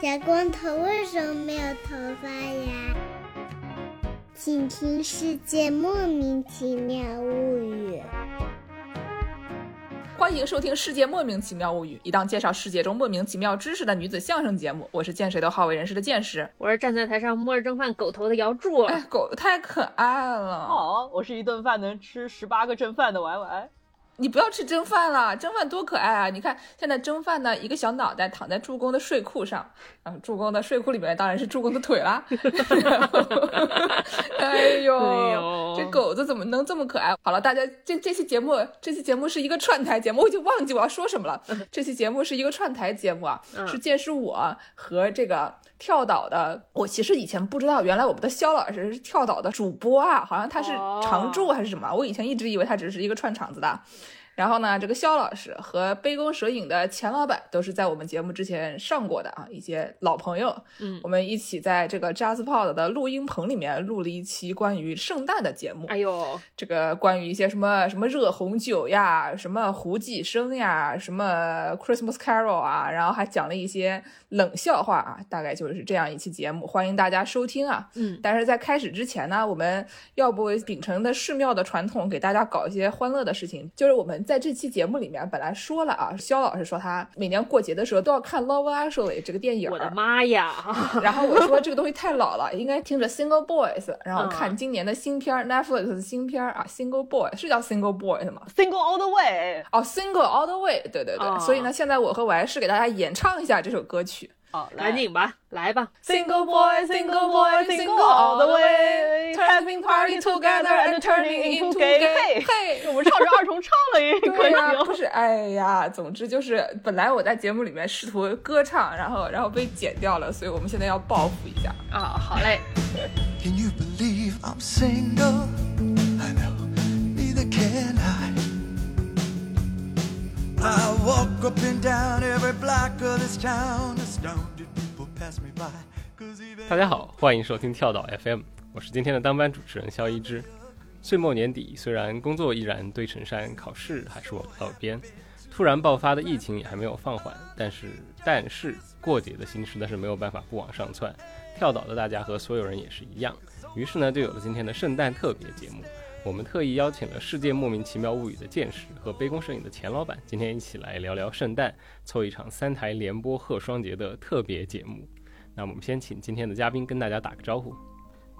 小光头为什么没有头发呀？请听《世界莫名其妙物语》。欢迎收听《世界莫名其妙物语》，一档介绍世界中莫名其妙知识的女子相声节目。我是见谁都好为人师的见识，我是站在台上摸着蒸饭狗头的姚柱。哎，狗太可爱了。好，我是一顿饭能吃十八个蒸饭的 Y Y。你不要吃蒸饭了，蒸饭多可爱啊！你看现在蒸饭呢，一个小脑袋躺在助攻的睡裤上，啊，助攻的睡裤里面当然是助攻的腿啦。哎呦，这狗子怎么能这么可爱？好了，大家这这期节目，这期节目是一个串台节目，我已经忘记我要说什么了。这期节目是一个串台节目啊，是见识我和这个跳岛的。我其实以前不知道，原来我们的肖老师是跳岛的主播啊，好像他是常驻还是什么？我以前一直以为他只是一个串场子的。然后呢，这个肖老师和杯弓蛇影的钱老板都是在我们节目之前上过的啊，一些老朋友。嗯，我们一起在这个 JazzPod 的录音棚里面录了一期关于圣诞的节目。哎呦，这个关于一些什么什么热红酒呀，什么胡济生呀，什么 Christmas Carol 啊，然后还讲了一些冷笑话啊，大概就是这样一期节目，欢迎大家收听啊。嗯，但是在开始之前呢，我们要不秉承的寺庙的传统，给大家搞一些欢乐的事情，就是我们。在这期节目里面，本来说了啊，肖老师说他每年过节的时候都要看《Love Actually》这个电影。我的妈呀！然后我说这个东西太老了，应该听着《Single Boys》，然后看今年的新片 Netflix 的新片啊，《Single Boy》是叫《Single Boys》吗？Single All the Way。哦，《Single All the Way》，对对对。所以呢，现在我和我还是给大家演唱一下这首歌曲。好，赶紧吧，来吧！Single boy, single boy, single all the way, having party together and turning into gay。嘿，我们唱着二重唱了一个呀，不是，哎呀，总之就是本来我在节目里面试图歌唱，然后然后被剪掉了，所以我们现在要报复一下啊！好嘞。Can you believe I'm single? I know, neither can walk up and down every block of this town. Astounded people pass me by. 大家好，欢迎收听跳岛 FM，我是今天的当班主持人肖一之。岁末年底，虽然工作依然堆成山，考试还是我的耳边，突然爆发的疫情也还没有放缓，但是但是过节的心实在是没有办法不往上窜。跳岛的大家和所有人也是一样，于是呢，就有了今天的圣诞特别节目。我们特意邀请了《世界莫名其妙物语》的剑士和杯弓蛇影的钱老板，今天一起来聊聊圣诞，凑一场三台联播贺双节的特别节目。那我们先请今天的嘉宾跟大家打个招呼。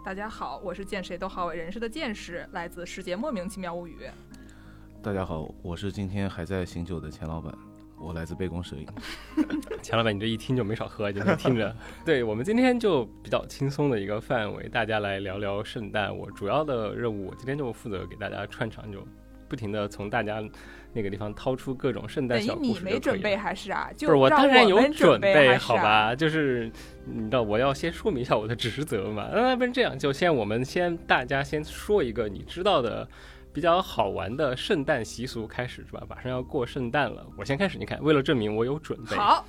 大家好，我是见谁都好为人师的剑士，来自《世界莫名其妙物语》。大家好，我是今天还在醒酒的钱老板。我来自杯弓蛇影，钱老板，你这一听就没少喝，就是听着。对我们今天就比较轻松的一个范围，大家来聊聊圣诞。我主要的任务，我今天就负责给大家串场，就不停的从大家那个地方掏出各种圣诞小故事。你没准备还是啊？不是我当然有准备，好吧？就是你知道我要先说明一下我的职责嘛？那不然这样，就先我们先大家先说一个你知道的。比较好玩的圣诞习俗开始是吧？马上要过圣诞了，我先开始。你看，为了证明我有准备，好，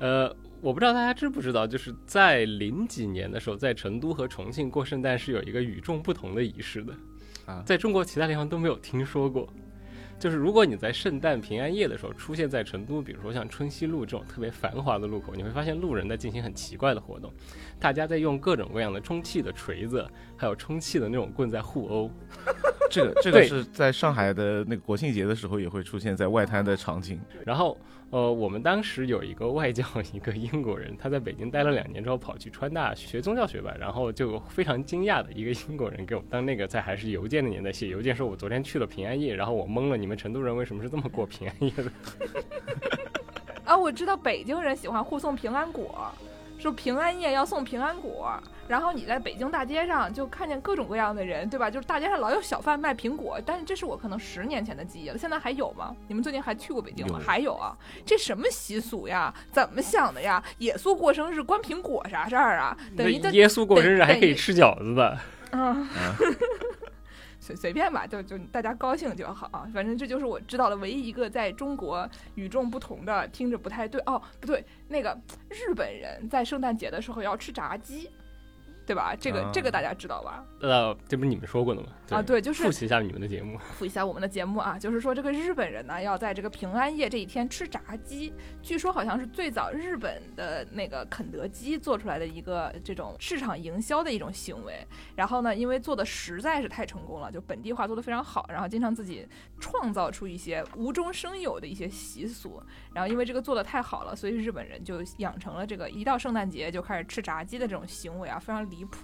呃，我不知道大家知不知道，就是在零几年的时候，在成都和重庆过圣诞是有一个与众不同的仪式的啊，在中国其他地方都没有听说过。就是如果你在圣诞平安夜的时候出现在成都，比如说像春熙路这种特别繁华的路口，你会发现路人在进行很奇怪的活动，大家在用各种各样的充气的锤子，还有充气的那种棍在互殴。这个这个是在上海的那个国庆节的时候也会出现在外滩的场景。然后。呃，我们当时有一个外教，一个英国人，他在北京待了两年之后，跑去川大学宗教学吧，然后就非常惊讶的一个英国人给我们当那个在还是邮件的年代写邮件说，我昨天去了平安夜，然后我懵了，你们成都人为什么是这么过平安夜的？啊，我知道北京人喜欢互送平安果。说平安夜要送平安果，然后你在北京大街上就看见各种各样的人，对吧？就是大街上老有小贩卖苹果，但是这是我可能十年前的记忆了，现在还有吗？你们最近还去过北京吗？还有啊，这什么习俗呀？怎么想的呀？耶稣过生日关苹果啥事儿啊？等于耶稣过生日还可以吃饺子的。嗯。随随便吧，就就大家高兴就好。反正这就是我知道的唯一一个在中国与众不同的，听着不太对哦，不对，那个日本人在圣诞节的时候要吃炸鸡。对吧？这个、啊这个大家知道吧？呃，这不是你们说过的吗？啊，对，就是复习一下你们的节目。复习一下我们的节目啊，就是说这个日本人呢要在这个平安夜这一天吃炸鸡，据说好像是最早日本的那个肯德基做出来的一个这种市场营销的一种行为。然后呢，因为做的实在是太成功了，就本地化做的非常好，然后经常自己创造出一些无中生有的一些习俗。然后因为这个做的太好了，所以日本人就养成了这个一到圣诞节就开始吃炸鸡的这种行为啊，非常离谱。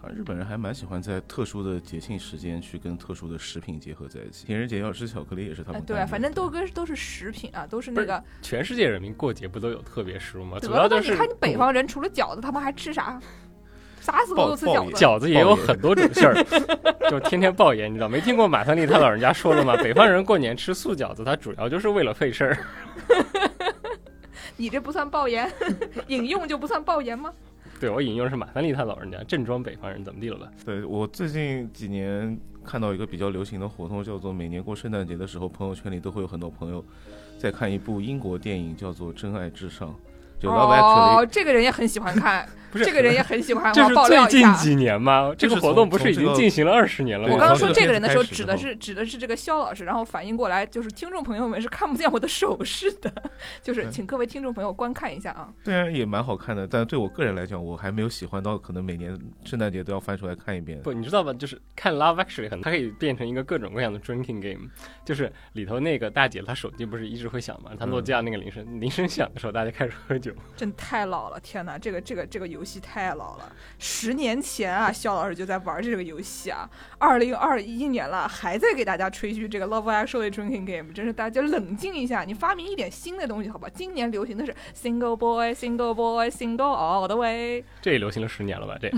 啊，日本人还蛮喜欢在特殊的节庆时间去跟特殊的食品结合在一起。情人节要吃巧克力也是他哎，们。对啊，反正都跟都是食品啊，都是那个。全世界人民过节不都有特别食物吗？主要就是你看你北方人除了饺子，他们还吃啥？啥时候都吃饺子。饺子也有很多种馅儿，就天天爆盐，你知道没听过马三立他老人家说的吗？北方人过年吃素饺子，他主要就是为了费事儿。你这不算爆盐，引用就不算爆盐吗？对我引用的是马三立他老人家，正装北方人怎么地了吧？对我最近几年看到一个比较流行的活动，叫做每年过圣诞节的时候，朋友圈里都会有很多朋友在看一部英国电影，叫做《真爱至上》，就 Love Actually。哦，这个人也很喜欢看，不是这个人也很喜欢，这是最。近几年吗？这个活动不是已经进行了二十年了吗？我刚刚说这个人的时候，指的是指的是这个肖老师，然后反应过来，就是听众朋友们是看不见我的手势的，就是请各位听众朋友观看一下啊。虽然也蛮好看的，但对我个人来讲，我还没有喜欢到可能每年圣诞节都要翻出来看一遍。不，你知道吧？就是看 Love Actually 很，它可以变成一个各种各样的 drinking game，就是里头那个大姐她手机不是一直会响吗，她诺基亚那个铃声，铃声响的时候大家开始喝酒。真太老了，天哪，这个这个这个游戏太老了，十年前啊，肖老师就在玩这个游戏啊，二零二一年了，还在给大家吹嘘这个 Love Actually Drinking Game，真是大家冷静一下，你发明一点新的东西好吧？今年流行的是 Single Boy Single Boy Single All the Way，这也流行了十年了吧？这，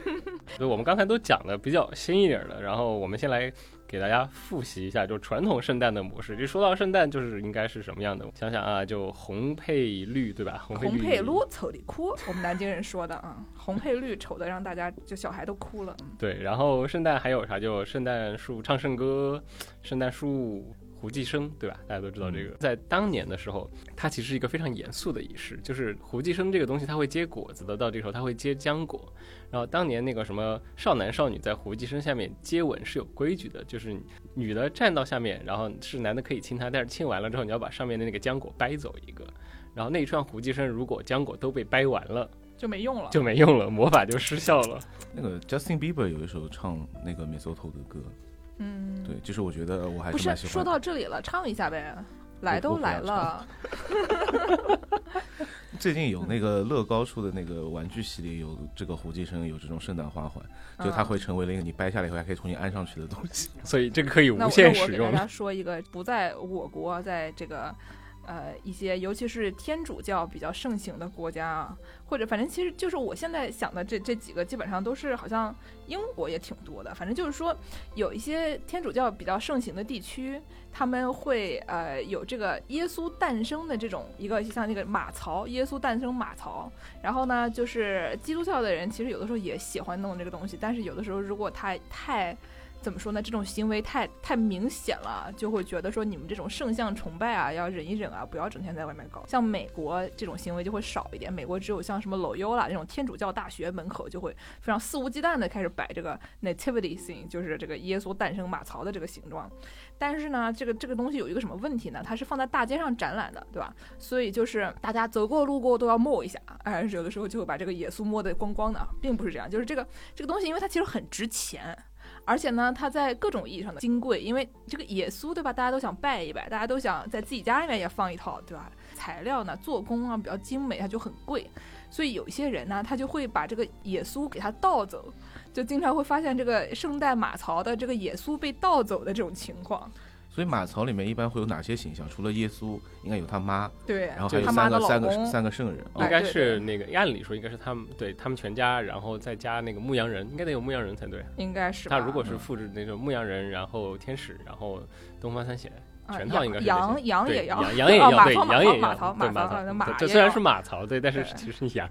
所以我们刚才都讲的比较新一点的，然后我们先来给大家复习一下，就传统圣诞的模式。就说到圣诞，就是应该是什么样的？想想啊，就红配绿，对吧？红配绿，丑的哭，我们南京人说的啊，红配绿丑的让大家就小孩都哭了，嗯。对，然后圣诞还有啥？就圣诞树唱圣歌，圣诞树胡济生，对吧？大家都知道这个。在当年的时候，它其实是一个非常严肃的仪式，就是胡济生这个东西，它会结果子的，到这个时候它会结浆果。然后当年那个什么少男少女在胡姬生下面接吻是有规矩的，就是女的站到下面，然后是男的可以亲她，但是亲完了之后你要把上面的那个浆果掰走一个。然后那一串胡姬生如果浆果都被掰完了，就没用了。就没用了，魔法就失效了。那个 Justin Bieber 有一首唱那个 Mistletoe 的歌，嗯，对，就是我觉得我还不是说。到这里了，唱一下呗。来都来了，最近有那个乐高出的那个玩具系列，有这个胡姬生，有这种圣诞花环，就它嗯会成为了一个你掰下来以后还可以重新安上去的东西。所以这个可以无限那我给大使用的。家 说一个不在我国，在这个呃一些尤其是天主教比较盛行的国家啊，或者反正其实就是我现在想的这这几个基本上都是好像英国也挺多的，反正就是说有一些天主教比较盛行的地区，他们会呃有这个耶稣诞生的这种一个像那个马槽，耶稣诞生马槽。然后呢，就是基督教的人其实有的时候也喜欢弄这个东西，但是有的时候如果他太怎么说呢？这种行为太太明显了，就会觉得说你们这种圣像崇拜啊，要忍一忍啊，不要整天在外面搞。像美国这种行为就会少一点，美国只有像什么 Loyola 这种天主教大学门口就会非常肆无忌惮的开始摆这个 nativity thing，就是这个耶稣诞生马槽的这个形状。但是呢，这个这个东西有一个什么问题呢？它是放在大街上展览的，对吧？所以就是大家走过路过都要摸一下，哎，有的时候就会把这个耶稣摸得光光的，并不是这样，就是这个这个东西，因为它其实很值钱。而且呢，它在各种意义上的金贵，因为这个耶稣，对吧？大家都想拜一拜，大家都想在自己家里面也放一套，对吧？材料呢，做工啊比较精美，它就很贵，所以有一些人呢，他就会把这个耶稣给它盗走，就经常会发现这个圣诞马槽的这个耶稣被盗走的这种情况。所以马槽里面一般会有哪些形象？除了耶稣，应该有他妈，对，然后还有三个三个，三个圣人。哎应该是那个，按理说应该是他们对他们全家，然后再加那个牧羊人，应该得有牧羊人才对。应该是他如果是复制那种牧羊人，然后天使，然后东方三贤，啊全套应该是羊羊也要，羊羊也要，对羊也要，马槽对马马槽马槽槽，马虽然是马槽，对，但是其实是羊。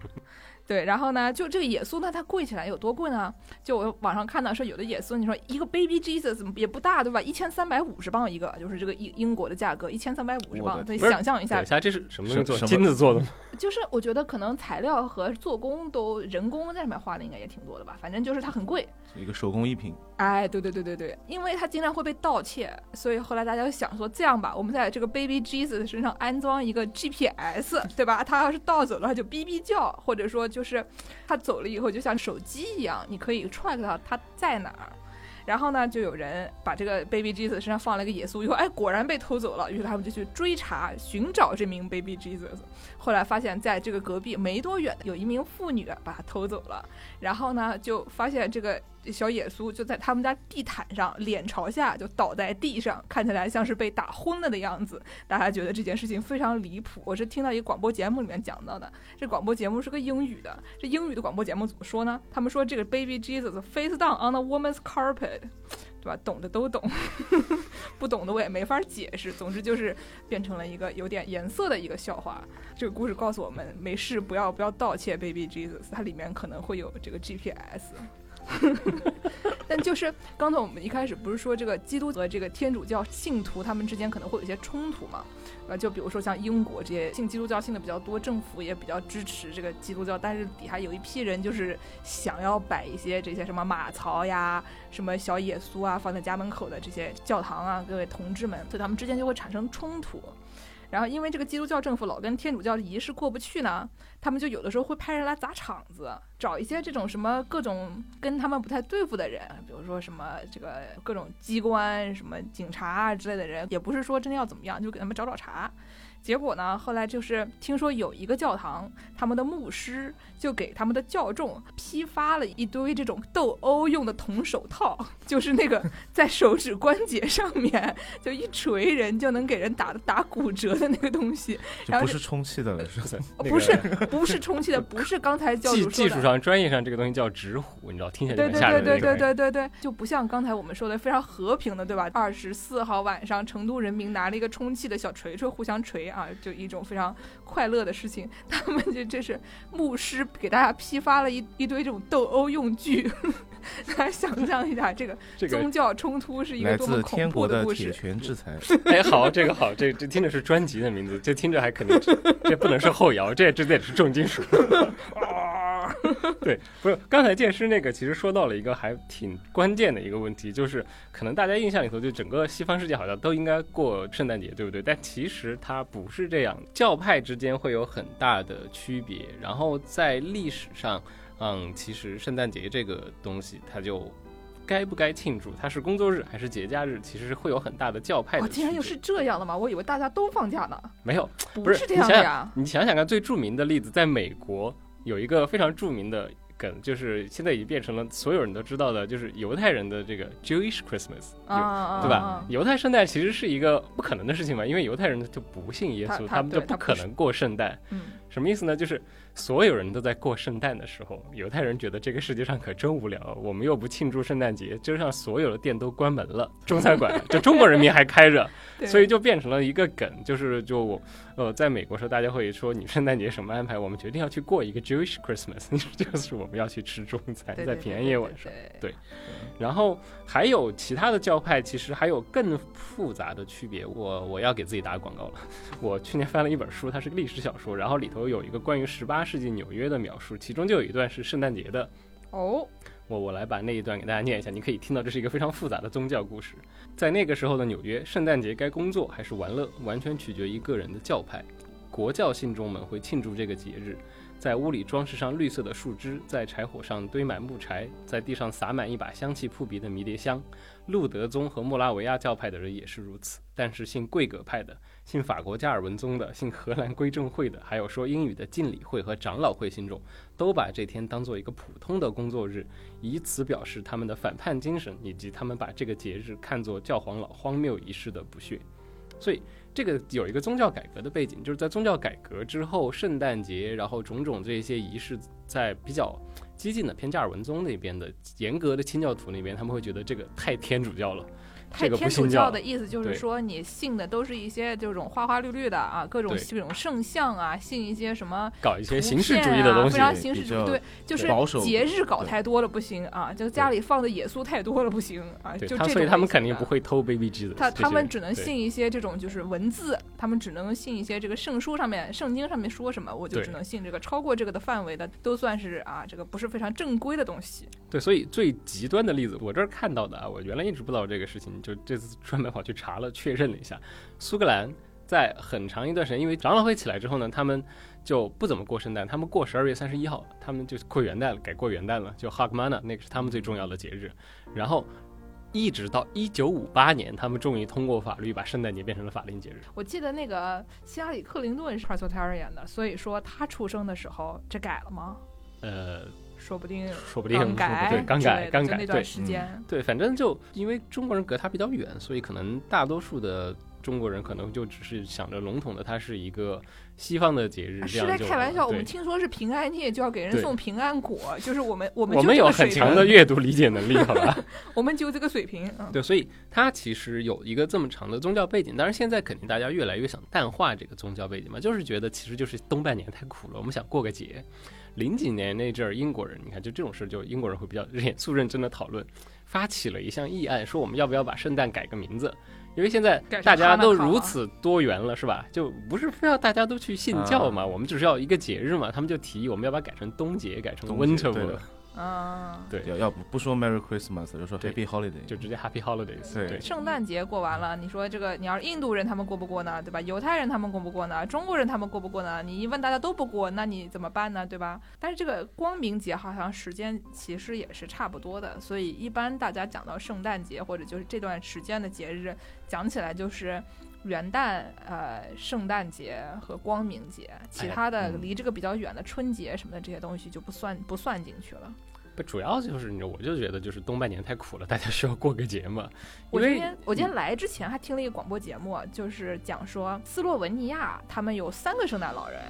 对，然后呢，就这个耶稣呢，它贵起来有多贵呢？就我网上看到说，有的耶稣，你说一个 baby Jesus 也不大，对吧？一千三百五十磅一个，就是这个英英国的价格，一千三百五十磅。你想象一下，等一下这是什么东西做？什么金子做的吗？就是我觉得可能材料和做工都人工在上面花的应该也挺多的吧，反正就是它很贵。一个手工艺品，哎，对对对对对，因为它经常会被盗窃，所以后来大家就想说，这样吧，我们在这个 baby Jesus 身上安装一个 GPS，对吧？他要是盗走了，它就哔哔叫，或者说就是他走了以后，就像手机一样，你可以 track 到他在哪儿。然后呢，就有人把这个 baby Jesus 身上放了一个耶稣，以后哎，果然被偷走了。于是他们就去追查、寻找这名 baby Jesus。后来发现，在这个隔壁没多远，有一名妇女把他偷走了。然后呢，就发现这个小耶稣就在他们家地毯上，脸朝下就倒在地上，看起来像是被打昏了的样子。大家觉得这件事情非常离谱。我是听到一个广播节目里面讲到的，这广播节目是个英语的。这英语的广播节目怎么说呢？他们说这个 baby Jesus face down on a woman's carpet，吧？懂的都懂，不懂的我也没法解释。总之就是变成了一个有点颜色的一个笑话。这个故事告诉我们，没事不要不要盗窃 baby Jesus，它里面可能会有这个 GPS。但就是刚才我们一开始不是说这个基督和这个天主教信徒他们之间可能会有一些冲突吗？呃，就比如说像英国这些信基督教信的比较多，政府也比较支持这个基督教，但是底下有一批人就是想要摆一些这些什么马槽呀、什么小耶稣啊放在家门口的这些教堂啊，各位同志们，所以他们之间就会产生冲突。然后因为这个基督教政府老跟天主教仪式过不去呢，他们就有的时候会派人来砸场子，找一些这种什么各种跟他们不太对付的人，比如说什么这个各种机关、什么警察啊之类的人，也不是说真的要怎么样，就给他们找找茬。结果呢，后来就是听说有一个教堂，他们的牧师就给他们的教众批发了一堆这种斗殴用的铜手套，就是那个在手指关节上面就一锤人就能给人打打骨折的那个东西。然后不是充气的了，是吧？那个不是不是充气的，不是刚才教技主说的。技术上、专业上这个东西叫直虎，你知道，听起来对对对对对。对对对，就不像刚才我们说的非常和平的，对吧？二十四号晚上，成都人民拿了一个充气的小锤锤互相锤啊，就一种非常快乐的事情。他们就这是牧师给大家批发了一一堆这种斗殴用具，大家想象一下，这个宗教冲突是一个来多么恐自天国怖故铁。拳制裁，哎，好，这个好，这这听着是专辑的名字，这听着还肯定，这不能是后摇，这这得是重金属。对，不是刚才剑师那个，其实说到了一个还挺关键的一个问题，就是可能大家印象里头，就整个西方世界好像都应该过圣诞节，对不对？但其实它不是这样，教派之间会有很大的区别。然后在历史上，嗯，其实圣诞节这个东西，它就该不该庆祝，它是工作日还是节假日，其实是会有很大的教派的哦，竟然又是这样的吗？我以为大家都放假呢，没有，不不是这样的呀。你想想看，最著名的例子，在美国有一个非常著名的梗，就是现在已经变成了所有人都知道的，就是犹太人的这个 Jewish Christmas，啊，对吧？啊？犹太圣诞其实是一个不可能的事情嘛，因为犹太人就不信耶稣，他们就不可能过圣诞。嗯，什么意思呢？就是所有人都在过圣诞的时候，犹太人觉得这个世界上可真无聊，我们又不庆祝圣诞节，街上所有的店都关门了，中餐馆这中国人民还开着，所以就变成了一个梗，就是就我呃，在美国时候大家会说你圣诞节什么安排？我们决定要去过一个 Jewish Christmas，就是我们要去吃中餐，在平安夜晚上。对然后还有其他的教派，其实还有更复杂的区别。我我要给自己打广告了。我去年翻了一本书，它是个历史小说，然后里头有一个关于十八世纪纽约的描述，其中就有一段是圣诞节的。哦，我我来把那一段给大家念一下，你可以听到这是一个非常复杂的宗教故事。在那个时候的纽约，圣诞节该工作还是玩乐，完全取决于个人的教派。国教信众们会庆祝这个节日，在屋里装饰上绿色的树枝，在柴火上堆满木柴，在地上撒满一把香气扑鼻的迷迭香。路德宗和莫拉维亚教派的人也是如此，但是信贵格派的、信法国加尔文宗的、信荷兰归正会的，还有说英语的敬礼会和长老会信众，都把这天当做一个普通的工作日，以此表示他们的反叛精神，以及他们把这个节日看作教皇老荒谬仪式的不屑。所以，这个有一个宗教改革的背景，就是在宗教改革之后，圣诞节，然后种种这些仪式，在比较激进的偏加尔文宗那边的严格的清教徒那边，他们会觉得这个太天主教了。太天主教教的意思就是说，你信的都是一些这种花花绿绿的啊，各种这种圣像啊，信一些什么搞一些图形式主义的东西啊非，常形式主义，对，就是节日搞太多了不行啊，就家里放的耶稣太多了不行啊，就这所以他们肯定不会偷 baby Jesus，他他们只能信一些这种就是文字，他们只能信一些这个圣书上面、圣经上面说什么，我就只能信这个。超过这个的范围的，都算是啊，这个不是非常正规的东西。对，所以最极端的例子，我这儿看到的啊，我原来一直不知道这个事情，就这次专门跑去查了，确认了一下，苏格兰在很长一段时间，因为长老会起来之后呢，他们就不怎么过圣诞，他们过十二月三十一号，他们就过元旦了，改过元旦了，就 Hagmana 那个是他们最重要的节日，然后。一直到一九五八年，他们终于通过法律把圣诞节变成了法定节日。我记得那个希拉里·克林顿是 Presbyterian 的，所以说他出生的时候这改了吗？呃，说不定说不定刚 改，对，刚改，刚改，那段对，时间。对，反正就因为中国人隔他比较远，所以可能大多数的中国人可能就只是想着笼统的，它是一个西方的节日，这样是在开玩笑，我们听说是平安夜就要给人送平安果，就是我们我们我们有很强的，阅读理解能力，好吧？我们就这个水平。嗯，对，所以它其实有一个这么长的宗教背景，当然现在肯定大家越来越想淡化这个宗教背景嘛，就是觉得其实就是东半年太苦了，我们想过个节。零几年那阵儿，英国人，你看就这种事，就英国人会比较严肃认真的讨论，发起了一项议案，说我们要不要把圣诞改个名字。因为现在大家都如此多元了，是吧？就不是非要大家都去信教嘛，我们只是要一个节日嘛。他们就提议我们要不要改成冬节，改成 Winter 对 War，的啊，对，要要不不说 Merry Christmas，就说 Happy Holiday，就直接 Happy Holidays。对对，圣诞节过完了，你说这个你要是印度人他们过不过呢，对吧？犹太人他们过不过呢？中国人他们过不过呢？你一问大家都不过，那你怎么办呢？对吧？但是这个光明节好像时间其实也是差不多的，所以一般大家讲到圣诞节或者就是这段时间的节日，讲起来就是。元旦、呃，圣诞节和光明节，其他的嗯离这个比较远的春节什么的这些东西就不算不算进去了。不主要就是你，我就觉得就是东半年太苦了，大家需要过个节嘛。我今天我今天来之前还听了一个广播节目，就是讲说斯洛文尼亚他们有三个圣诞老人。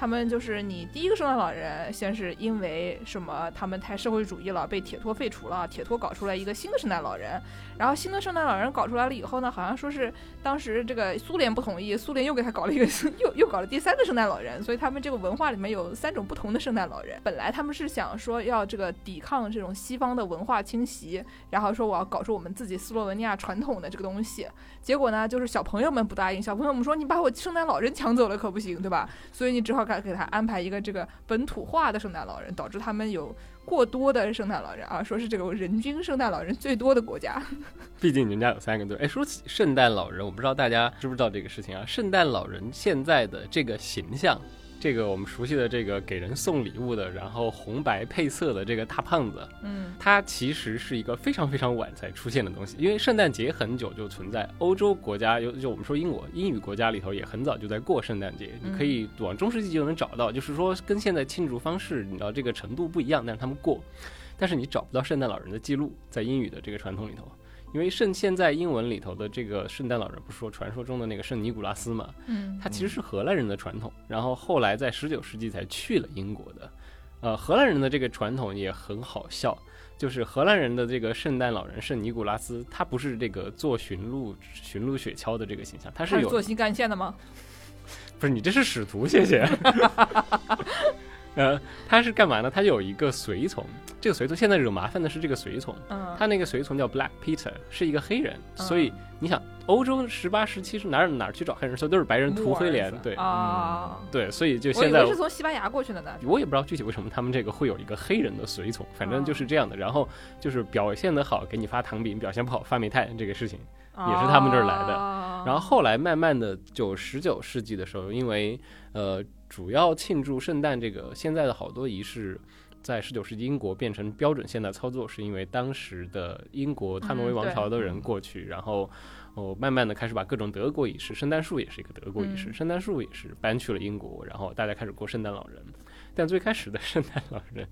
他们就是你第一个圣诞老人，先是因为什么，他们太社会主义了，被铁托废除了，铁托搞出来一个新的圣诞老人，然后新的圣诞老人搞出来了以后呢，好像说是当时这个苏联不同意，苏联又给他搞了一个 又又搞了第三个圣诞老人，所以他们这个文化里面有三种不同的圣诞老人。本来他们是想说要这个抵抗这种西方的文化侵袭，然后说我要搞出我们自己斯洛文尼亚传统的这个东西，结果呢，就是小朋友们不答应，小朋友们说你把我圣诞老人抢走了可不行，对吧？所以你只好给给他安排一个这个本土化的圣诞老人，导致他们有过多的圣诞老人啊，说是这个人均圣诞老人最多的国家。毕竟人家有三个队。哎，说起圣诞老人，我不知道大家知不知道这个事情啊？圣诞老人现在的这个形象，这个我们熟悉的这个给人送礼物的，然后红白配色的这个大胖子，嗯，它其实是一个非常非常晚才出现的东西。因为圣诞节很久就存在，欧洲国家有就我们说英国英语国家里头也很早就在过圣诞节，你可以往中世纪就能找到，就是说跟现在庆祝方式你知道这个程度不一样，但是他们过，但是你找不到圣诞老人的记录在英语的这个传统里头。因为圣现在英文里头的这个圣诞老人，不是说传说中的那个圣尼古拉斯嘛？嗯，他其实是荷兰人的传统，然后后来在十九世纪才去了英国的。呃，荷兰人的这个传统也很好笑，就是荷兰人的这个圣诞老人圣尼古拉斯，他不是这个做驯鹿驯鹿雪橇的这个形象，他是有他是做新干线的吗？不是你这是使徒，谢谢。呃，他是干嘛呢？他有一个随从，这个随从现在惹麻烦的是这个随从，嗯，他那个随从叫 Black Peter，是一个黑人，嗯。所以你想，欧洲十八、十七是哪儿哪儿去找黑人？所以都是白人涂黑脸，对啊，对，所以就现在是从西班牙过去的呢。我也不知道具体为什么他们这个会有一个黑人的随从，反正就是这样的。然后就是表现的好给你发糖饼，表现不好发煤炭这个事情。也是他们这儿来的。的然后后来慢慢的，就十九世纪的时候，因为呃主要庆祝圣诞这个现在的好多仪式。在十九世纪英国变成标准现代操作，是因为当时的英国汉诺威王朝的人过去，然后哦慢慢的开始把各种德国仪式，圣诞树也是一个德国仪式，嗯圣诞树也是搬去了英国，然后大家开始过圣诞老人。但最开始的圣诞老人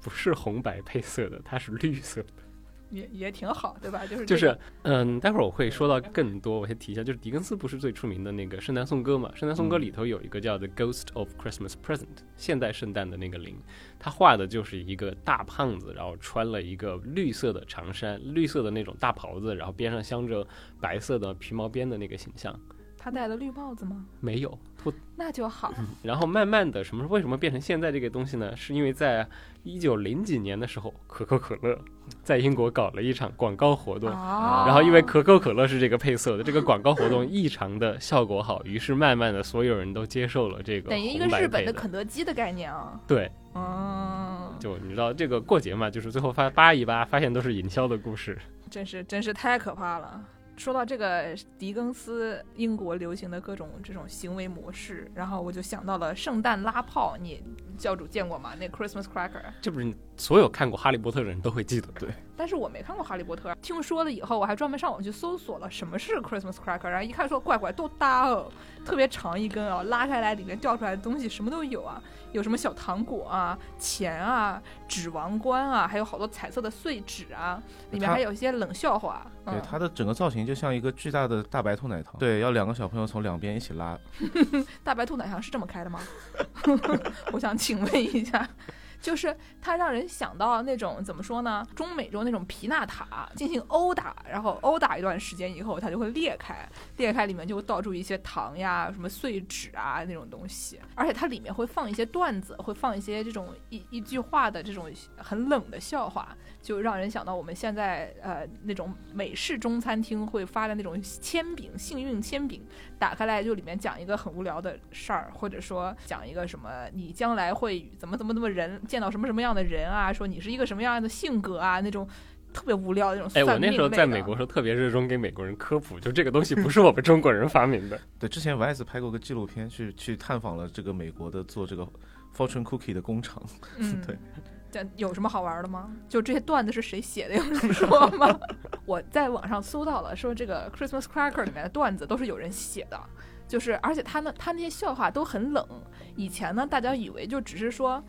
不是红白配色的，它是绿色的。也也挺好，对吧？就是就是，嗯，待会儿我会说到更多，我先提一下，就是狄更斯不是最出名的那个圣诞颂歌嘛？圣诞颂歌里头有一个叫《The Ghost of Christmas Present》，现代圣诞的那个灵，他画的就是一个大胖子，然后穿了一个绿色的长衫，绿色的那种大袍子，然后边上镶着白色的皮毛边的那个形象，他戴了绿帽子吗？没有脱那就好。然后慢慢的，什么为什么变成现在这个东西呢？是因为在一九零几年的时候，可口可乐在英国搞了一场广告活动。哦然后因为可口可乐是这个配色的，这个广告活动异常的效果好，于是慢慢的所有人都接受了这个等于一个日本的的肯德基的概念啊。对，嗯，就你知道这个过节嘛，就是最后发扒一扒，发现都是营销的故事。真是真是太可怕了。说到这个狄更斯英国流行的各种这种行为模式，然后我就想到了圣诞拉炮，你教主见过吗？那 Christmas cracker，这不是所有看过《哈利波特》的人都会记得。对。但是我没看过《哈利波特》，听说了以后，我还专门上网去搜索了什么是 Christmas cracker，然后一看说怪怪多大哦，特别长一根啊，拉开来里面掉出来的东西什么都有啊，有什么小糖果啊、钱啊、纸王冠啊，还有好多彩色的碎纸啊，里面还有一些冷笑话。对嗯，它的整个造型就像一个巨大的大白兔奶糖，对，要两个小朋友从两边一起拉，大白兔奶糖是这么开的吗？我想请问一下，就是它让人想到那种怎么说呢？中美洲那种皮纳塔进行殴打，然后殴打一段时间以后，它就会裂开，裂开里面就会倒出一些糖呀、什么碎纸啊那种东西，而且它里面会放一些段子，会放一些这种一一句话的这种很冷的笑话。就让人想到我们现在呃那种美式中餐厅会发的那种铅饼，幸运铅饼，打开来就里面讲一个很无聊的事儿，或者说讲一个什么你将来会怎么怎么怎么人见到什么什么样的人啊，说你是一个什么样的性格啊，那种特别无聊的那种哎，我那时候在美国时候特别热衷给美国人科普，就这个东西不是我们中国人发明的。对，之前 Vice 拍过个纪录片，去去探访了这个美国的做这个 fortune cookie 的工厂，嗯，对。有什么好玩的吗？就这些段子是谁写的？有人说吗？我在网上搜到了，说这个 Christmas Cracker 里面的段子都是有人写的，就是而且他呢，他那些笑话都很冷。以前呢，大家以为就只是说。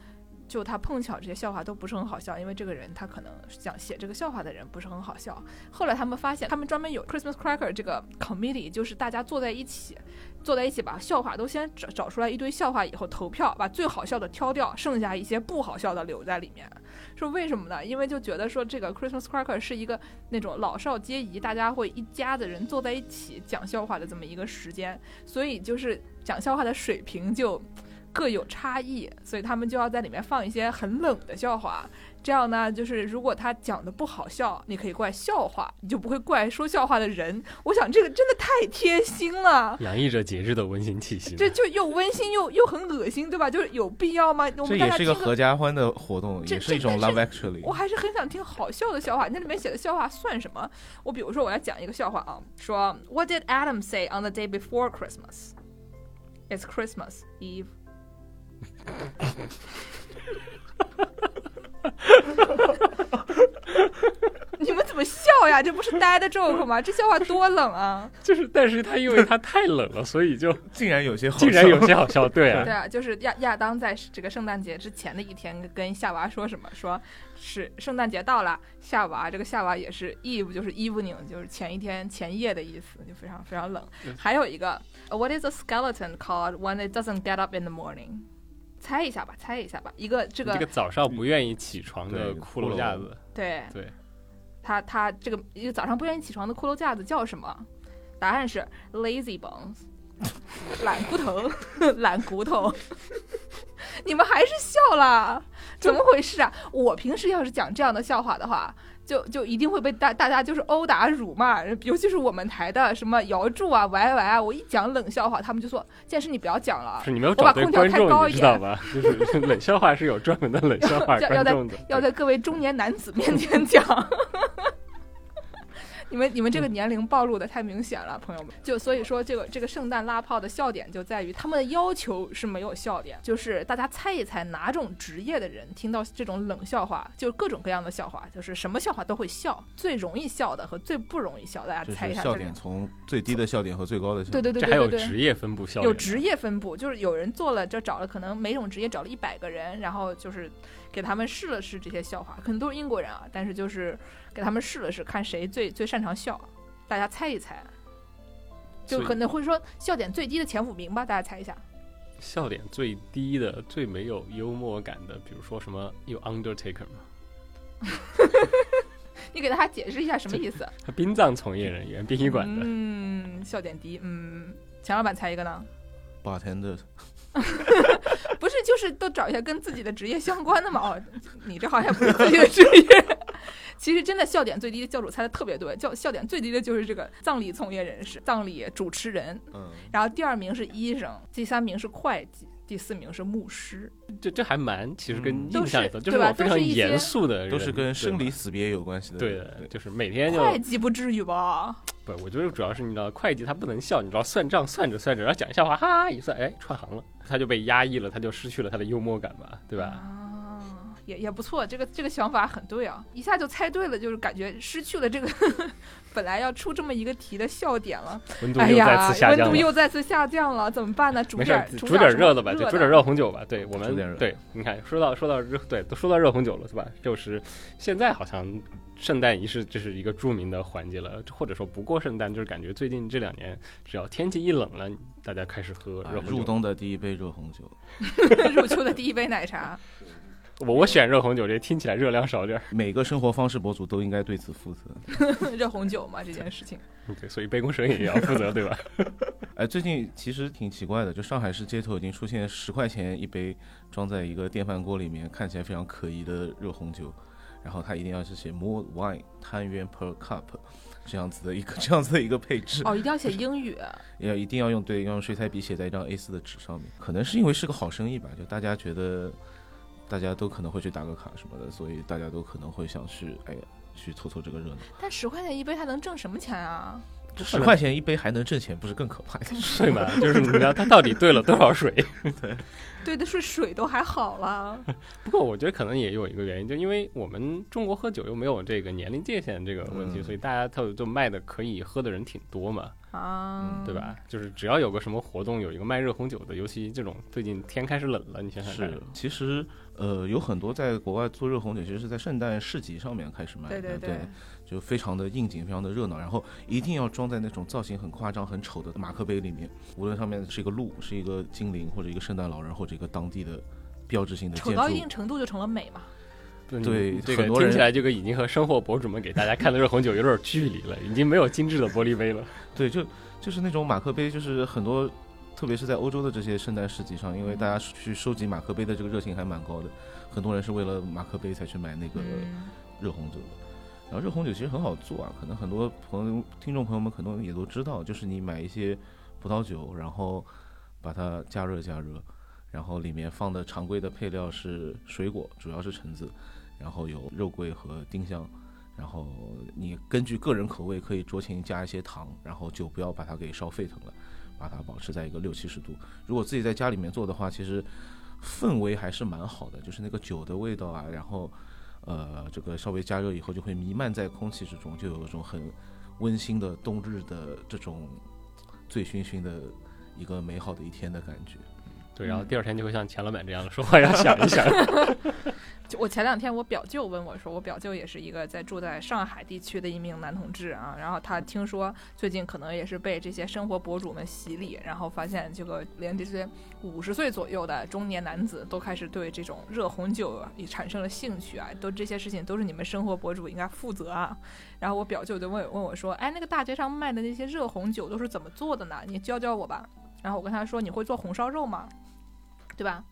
就他碰巧这些笑话都不是很好笑，因为这个人他可能想写这个笑话的人不是很好笑。后来他们发现，他们专门有 Christmas Cracker 这个 committee，就是大家坐在一起，坐在一起把笑话都先找找出来一堆笑话，以后投票把最好笑的挑掉，剩下一些不好笑的留在里面。说为什么呢？因为就觉得说这个 Christmas Cracker 是一个那种老少皆宜，大家会一家子人坐在一起讲笑话的这么一个时间，所以就是讲笑话的水平就各有差异，所以他们就要在里面放一些很冷的笑话。这样呢，就是如果他讲的不好笑，你可以怪笑话，你就不会怪说笑话的人。我想这个真的太贴心了。洋溢着节日的温馨气息。这就又温馨又又很恶心，对吧？就是有必要吗？我这们大也是一个合家欢的活动，也是一种 love actually。我还是很想听好笑的笑话。那里面写的笑话算什么？我比如说，我要讲一个笑话啊，说 What did Adam say on the day before Christmas? It's Christmas Eve. 你们怎么笑呀？这不是呆的 joke 吗？这笑话多冷啊！就是，但是他因为他太冷了，所以就竟然有些好竟然有些好笑。对啊 对，啊，就是亚亚当在这个圣诞节之前的一天跟夏娃说什么？说是圣诞节到了，夏娃这个夏娃也是 eve 就是 evening 就是前一天前夜的意思，就非常非常冷。还有一个，What is a skeleton called when it doesn't get up in the morning？猜一下吧，猜一下吧。一个这个这个早上不愿意起床的骷髅架子，对对，他他这个一个早上不愿意起床的骷髅架子叫什么？答案是 lazy bones，懒骨头，懒骨头。你们还是笑了，怎么回事啊？我平时要是讲这样的笑话的话，就就一定会被大大家就是殴打辱骂，尤其是我们台的什么姚柱啊、歪歪啊，我一讲冷笑话，他们就说：“健身你不要讲了，是你没有找对空调观众，开高一点你知道吧？就是 冷笑话是有专门的冷笑话 要要在观众的，要在各位中年男子面前讲。你们你们这个年龄暴露的太明显了，朋友们。就所以说，这个这个圣诞拉炮的笑点就在于他们的要求是没有笑点，就是大家猜一猜哪种职业的人听到这种冷笑话，就各种各样的笑话，就是什么笑话都会笑，最容易笑的和最不容易笑，大家猜一下笑。点从最低的笑点和最高的笑点。对对对这还有对对对。职业分布笑点，有职业分布，就是有人做了，就找了可能每种职业找了一百个人，然后就是给他们试了试这些笑话，可能都是英国人啊，但是就是给他们试了试，看谁最最擅长笑，大家猜一猜，就可能会说笑点最低的前五名吧，大家猜一下。笑点最低的、最没有幽默感的，比如说什么有 Undertaker 吗？你给大家解释一下什么意思？殡葬从业人员、殡仪馆的，嗯，笑点低。嗯，钱老板猜一个呢？bartender 不是，就是都找一下跟自己的职业相关的嘛。哦，你这好像不是自己的职业。其实真的笑点最低的教主猜的特别对，笑笑点最低的就是这个葬礼从业人士、葬礼主持人，嗯，然后第二名是医生，第三名是会计，第四名是牧师。这这还蛮，其实跟嗯印象里头，就是我非常严肃的，都是跟生离死别有关系的。对的，就是每天就会计不至于吧？不，我觉得主要是你知道，会计他不能笑，你知道算账算着算着，然后讲笑话，哈哈一算，哎，串行了，他就被压抑了，他就失去了他的幽默感吧，对吧？啊，也也不错，这个这个想法很对啊，一下就猜对了，就是感觉失去了这个 本来要出这么一个题的笑点了。温度又再哎呀次，下温度降了。又再次下降了，怎么办呢？煮点煮煮点热的吧，就煮点热红酒吧。对我们对，你看，说到说到热，对，都说到热红酒了，是吧？就是现在好像圣诞仪式这是一个著名的环节了，或者说不过圣诞，就是感觉最近这两年，只要天气一冷了，大家开始喝啊热红酒。入冬的第一杯热红酒，入秋的第一杯奶茶。我我选热红酒，这听起来热量少点儿。每个生活方式博主都应该对此负责。热红酒嘛，这件事情。对，所以杯弓蛇影也要负责，对吧？哎，最近其实挺奇怪的，就上海市街头已经出现十块钱一杯装在一个电饭锅里面，看起来非常可疑的热红酒，然后它一定要是写 more wine 摊元 per cup 这样子的一个这样子的一个配置，哦，一定要写英语。要一定要用对要用水彩笔写在一张 A4 的纸上面。可能是因为是个好生意吧，就大家觉得大家都可能会去打个卡什么的，所以大家都可能会想去哎呀去凑凑这个热闹。但十块钱一杯，它能挣什么钱啊？十块钱一杯还能挣钱，不是更可怕一点？对嘛？就是你知道它到底兑了多少水？对兑的是水都还好了。不过我觉得可能也有一个原因，就因为我们中国喝酒又没有这个年龄界限这个问题，嗯所以大家就就卖的可以喝的人挺多嘛，啊，对吧？？就是只要有个什么活动，有一个卖热红酒的，尤其这种最近天开始冷了，你想想看是，，其实呃有很多在国外做热红酒，其实是在圣诞市集上面开始卖的，对对对就非常的应景，非常的热闹，然后一定要装在那种造型很夸张、很丑的马克杯里面，无论上面是一个鹿、是一个精灵，或者一个圣诞老人，或者一个当地的标志性的建丑到一定。程度就成了美嘛。对对这个很多人听起来这个已经和生活博主们给大家看的热红酒有点距离了，已经没有精致的玻璃杯了。对，就就是那种马克杯，就是很多，特别是在欧洲的这些圣诞市集上，因为大家去收集马克杯的这个热情还蛮高的，很多人是为了马克杯才去买那个嗯，热红酒的。然后热红酒其实很好做啊，可能很多朋友、听众朋友们可能也都知道，就是你买一些葡萄酒，然后把它加热加热，然后里面放的常规的配料是水果，主要是橙子，然后有肉桂和丁香，然后你根据个人口味可以酌情加一些糖，然后就不要把它给烧沸腾了，把它保持在一个六七十度。如果自己在家里面做的话，其实氛围还是蛮好的，就是那个酒的味道啊，然后呃，这个稍微加热以后就会弥漫在空气之中，就有一种很温馨的冬日的这种醉醺醺的一个美好的一天的感觉。对，然后第二天就会像钱老板这样说话要想一想。就我前两天我表舅问我说，我表舅也是一个在住在上海地区的一名男同志啊，然后他听说最近可能也是被这些生活博主们洗礼，然后发现这个连这些五十岁左右的中年男子都开始对这种热红酒啊也产生了兴趣啊，都这些事情都是你们生活博主应该负责啊。然后我表舅就问问我说，哎，那个大街上卖的那些热红酒都是怎么做的呢？你教教我吧。然后我跟他说，你会做红烧肉吗？对吧？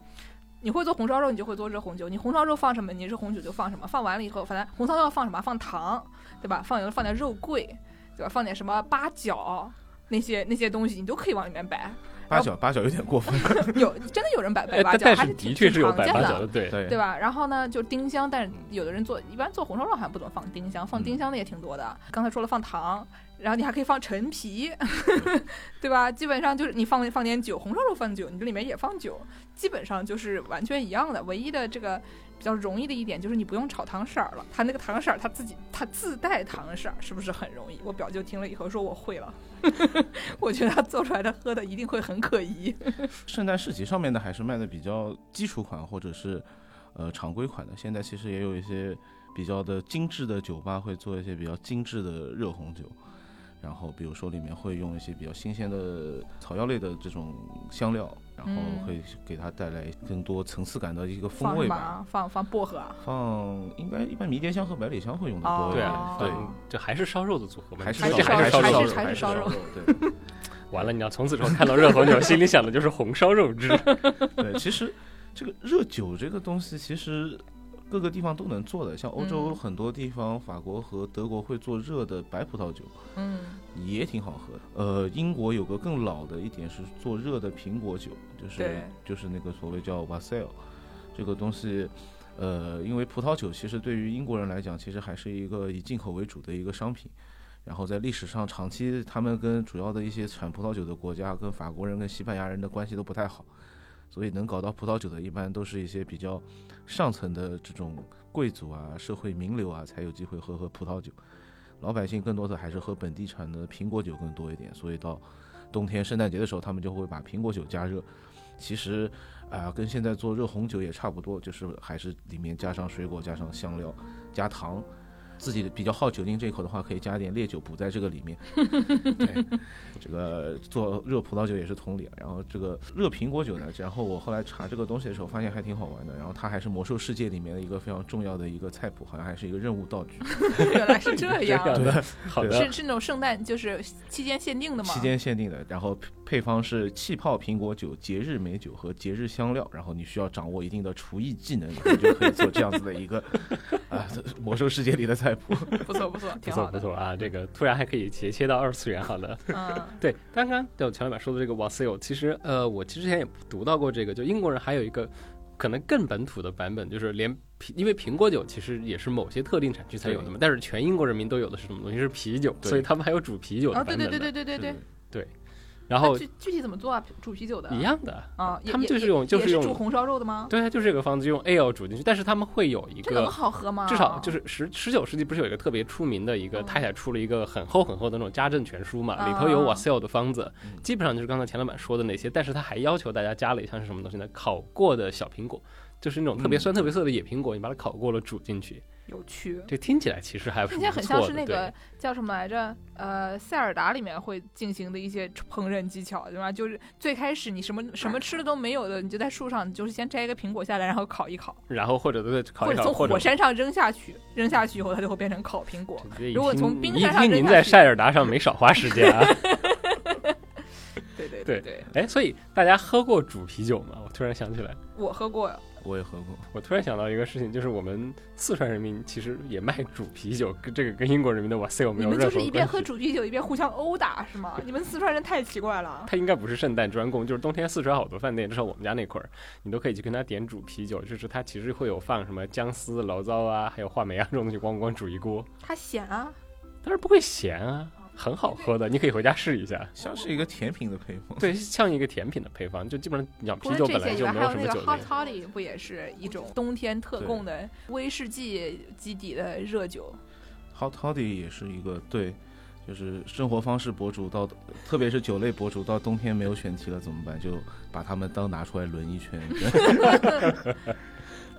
你会做红烧肉，你就会做热红酒。你红烧肉放什么，你热红酒就放什么。放完了以后，反正红烧肉要放什么？放糖，对吧？放有放点肉桂，对吧？放点什么八角，那些那些东西你都可以往里面摆。八角八角有点过分，有真的有人摆摆哎八角，但但是挺的确是有挺常见的摆八角的，对。对对吧？然后呢，就丁香，但是有的人做，一般做红烧肉好像不怎么放丁香，放丁香的也挺多的。刚才说了放糖，然后你还可以放陈皮，对吧？基本上就是你放放点酒，红烧肉放酒，你这里面也放酒，基本上就是完全一样的。唯一的这个比较容易的一点就是你不用炒糖色儿了，它那个糖色儿它自己它自带糖色儿，是不是很容易？我表舅听了以后说我会了，我觉得他做出来的喝的一定会很可疑。圣诞市集上面的还是卖的比较基础款或者是呃常规款的。现在其实也有一些比较的精致的酒吧会做一些比较精致的热红酒，然后比如说里面会用一些比较新鲜的草药类的这种香料，然后嗯会给它带来更多层次感的一个风味吧。放放薄荷啊？放应该一般迷迭香和百里香会用的多一点，对啊，对，哦这还是烧肉的组合吗？还是还是烧肉还是烧肉肉，对。完了，你要从此之后看到热红酒，心里想的就是红烧肉汁。对，其实这个热酒这个东西，其实各个地方都能做的。像欧洲嗯很多地方，法国和德国会做热的白葡萄酒，嗯也挺好喝的。呃，英国有个更老的一点是做热的苹果酒，就是就是那个所谓叫 Wassail 这个东西。呃，因为葡萄酒其实对于英国人来讲，其实还是一个以进口为主的一个商品。然后在历史上，长期他们跟主要的一些产葡萄酒的国家，跟法国人、跟西班牙人的关系都不太好，所以能搞到葡萄酒的，一般都是一些比较上层的这种贵族啊、社会名流啊，才有机会喝喝葡萄酒。老百姓更多的还是喝本地产的苹果酒更多一点，所以到冬天圣诞节的时候，他们就会把苹果酒加热。其实啊、跟现在做热红酒也差不多，就是还是里面加上水果、加上香料、加糖。自己比较好酒精这一口的话，可以加点烈酒补在这个里面。对，这个做热葡萄酒也是同理啊。然后这个热苹果酒呢，然后我后来查这个东西的时候，发现还挺好玩的。然后它还是魔兽世界里面的一个非常重要的一个菜谱，好像还是一个任务道具。原来是这样，的是，是那种圣诞就是期间限定的吗？期间限定的，然后配配方是气泡苹果酒、节日美酒和节日香料，然后你需要掌握一定的厨艺技能，你就可以做这样子的一个 啊、魔兽世界里的菜谱。不错不错，不错挺好的。不错啊，这个突然还可以斜切到二次元，好的。嗯 对，刚刚就乔老板说的这个 Wassail，其实呃，我其实之前也读到过这个，就英国人还有一个可能更本土的版本，就是连，因为苹果酒其实也是某些特定产区才有的嘛，但是全英国人民都有的是什么东西？是啤酒，所以他们还有煮啤酒的哦，版本的。对对对对对对对，是然后具具体怎么做啊？煮啤酒的一样的，啊，他们就是用就是用煮红烧肉的吗？对啊，就是这个方子用 ale 煮进去，但是他们会有一这能个。好喝吗？至少就是十十九世纪不是有一个特别出名的一个嗯太太出了一个很厚很厚的那种家政全书嘛，里头有啊 Wassail 的方子，嗯基本上就是刚才钱老板说的那些，但是他还要求大家加了一项是什么东西呢？烤过的小苹果，就是那种特别嗯酸特别涩的野苹果，你把它烤过了煮进去，有趣。这听起来其实还听起来很像是那个叫什么来着？呃，塞尔达里面会进行的一些烹饪技巧，对吧？就是最开始你什么什么吃的都没有的，你就在树上，你就是先摘一个苹果下来，然后烤一烤，然后或者对烤或者从一烤，或者火山上扔下去，扔下去以后它就会变成烤苹果。如果从冰山上扔下听您在塞尔达上没少花时间啊。对对对对，哎，所以大家喝过煮啤酒吗？我突然想起来，我喝过呀，我也喝过。我突然想到一个事情，就是我们四川人民其实也卖煮啤酒，跟这个跟英国人民的 Wassail 没你们就是有任何关系。一边喝煮啤酒一边互相殴打是吗？你们四川人太奇怪了。他应该不是圣诞专供，就是冬天四川好多饭店，至少我们家那块儿，你都可以去跟他点煮啤酒，就是他其实会有放什么姜丝、醪糟啊，还有话梅啊这种东西，咣咣煮一锅，他咸啊，但是不会咸啊，很好喝的，你可以回家试一下。像是一个甜品的配方。对，像一个甜品的配方，就基本上讲啤酒本来就没还有那个有什么酒 hot 精。toddy 不也是一种冬天特供的威士忌基底的热酒？Hot Toddy 也是一个对，就是生活方式博主到，特别是酒类博主到冬天没有选题了怎么办？就把它们当拿出来轮一圈。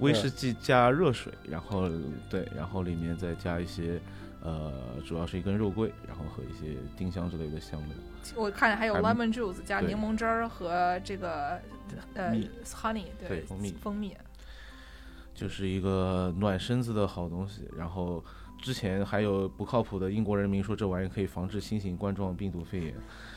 威士忌加热水，然后对，然后里面再加一些，呃，主要是一根肉桂，然后和一些丁香之类的香料。我看着还有 lemon juice 加柠檬汁儿和这个呃 honey 对蜂蜜蜂蜜。就是一个暖身子的好东西。然后之前还有不靠谱的英国人民说这玩意可以防治新型冠状病毒肺炎，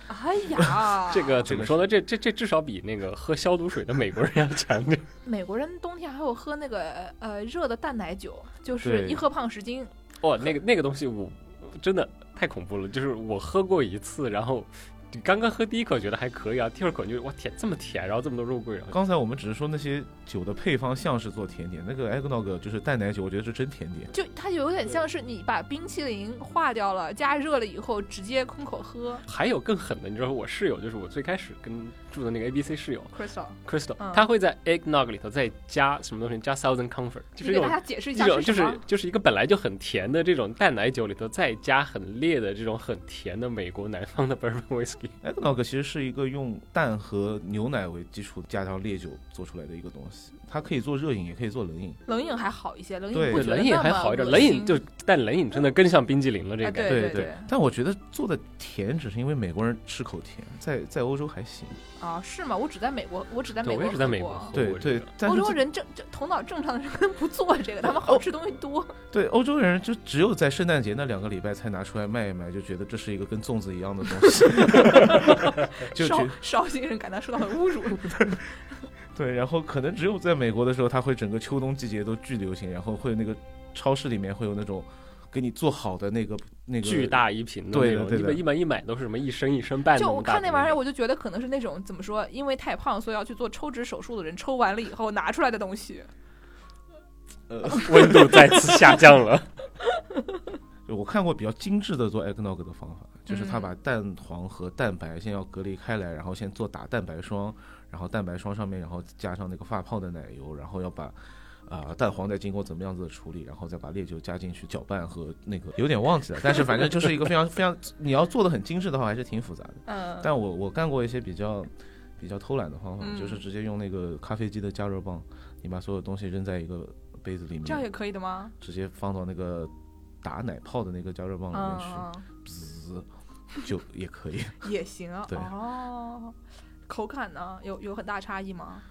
哎呀，这个 怎么说呢？这这这至少比那个喝消毒水的美国人要强点。美国人冬天还有喝那个呃热的淡奶酒，就是一喝胖十斤。哇，那个那个东西我真的太恐怖了，就是我喝过一次，然后刚刚喝第一口觉得还可以啊，第二口就哇天这么甜，然后这么多肉桂，啊刚才我们只是说那些酒的配方像是做甜点，那个 eggnog 就是淡奶酒，我觉得是真甜点。就它有点像是你把冰淇淋化掉了，加热了以后直接空口喝。还有更狠的，你知道我室友就是我最开始跟住的那个 A B C 室友 Crystal，Crystal，、嗯他会在 eggnog 里头再加什么东西？加 Southern Comfort，就是给大家解释一下这种就是？就是一个本来就很甜的这种淡奶酒里头再加很烈的这种很甜的美国南方的 bourbon whiskey。eggnog 其实是一个用蛋和牛奶为基础加上烈酒做出来的一个东西，它可以做热饮，也可以做冷饮。冷饮还好一些，冷饮对不觉得冷饮还好一点，冷饮就但冷饮真的更像冰激凌了，这个啊感觉。对对但我觉得做的甜只是因为美国人吃口甜，在在欧洲还行。啊，是吗？我只在美国，我只在，美国我也是在美国对对欧洲人正正头脑正常的人可能不做这个，他们好吃东西多。对欧洲人就只有在圣诞节那两个礼拜才拿出来卖一卖，就觉得这是一个跟粽子一样的东西，就绍觉绍兴人感到受到了侮辱。对，然后可能只有在美国的时候，它会整个秋冬季节都巨流行，然后会那个超市里面会有那种给你做好的那个那个巨大一瓶的那种，对的对一般一般一买都是什么一升一升半就我看那玩意儿，我就觉得可能是那种怎么说，因为太胖，所以要去做抽脂手术的人抽完了以后拿出来的东西。呃，温度再次下降了。就 我看过比较精致的做 eggnog 的方法，就是他嗯把蛋黄和蛋白先要隔离开来，然后先做打蛋白霜，然后蛋白霜上面然后加上那个发泡的奶油，然后要把。啊、蛋黄再经过怎么样子的处理，然后再把烈酒加进去搅拌和那个有点忘记了，但是反正就是一个非常非常，你要做的很精致的话，还是挺复杂的。嗯，但我我干过一些比较比较偷懒的方法，嗯就是直接用那个咖啡机的加热棒，你把所有东西扔在一个杯子里面，这样也可以的吗？直接放到那个打奶泡的那个加热棒里面去，嗯，滋就也可以。嗯也行啊。对哦，口感呢，有有很大差异吗？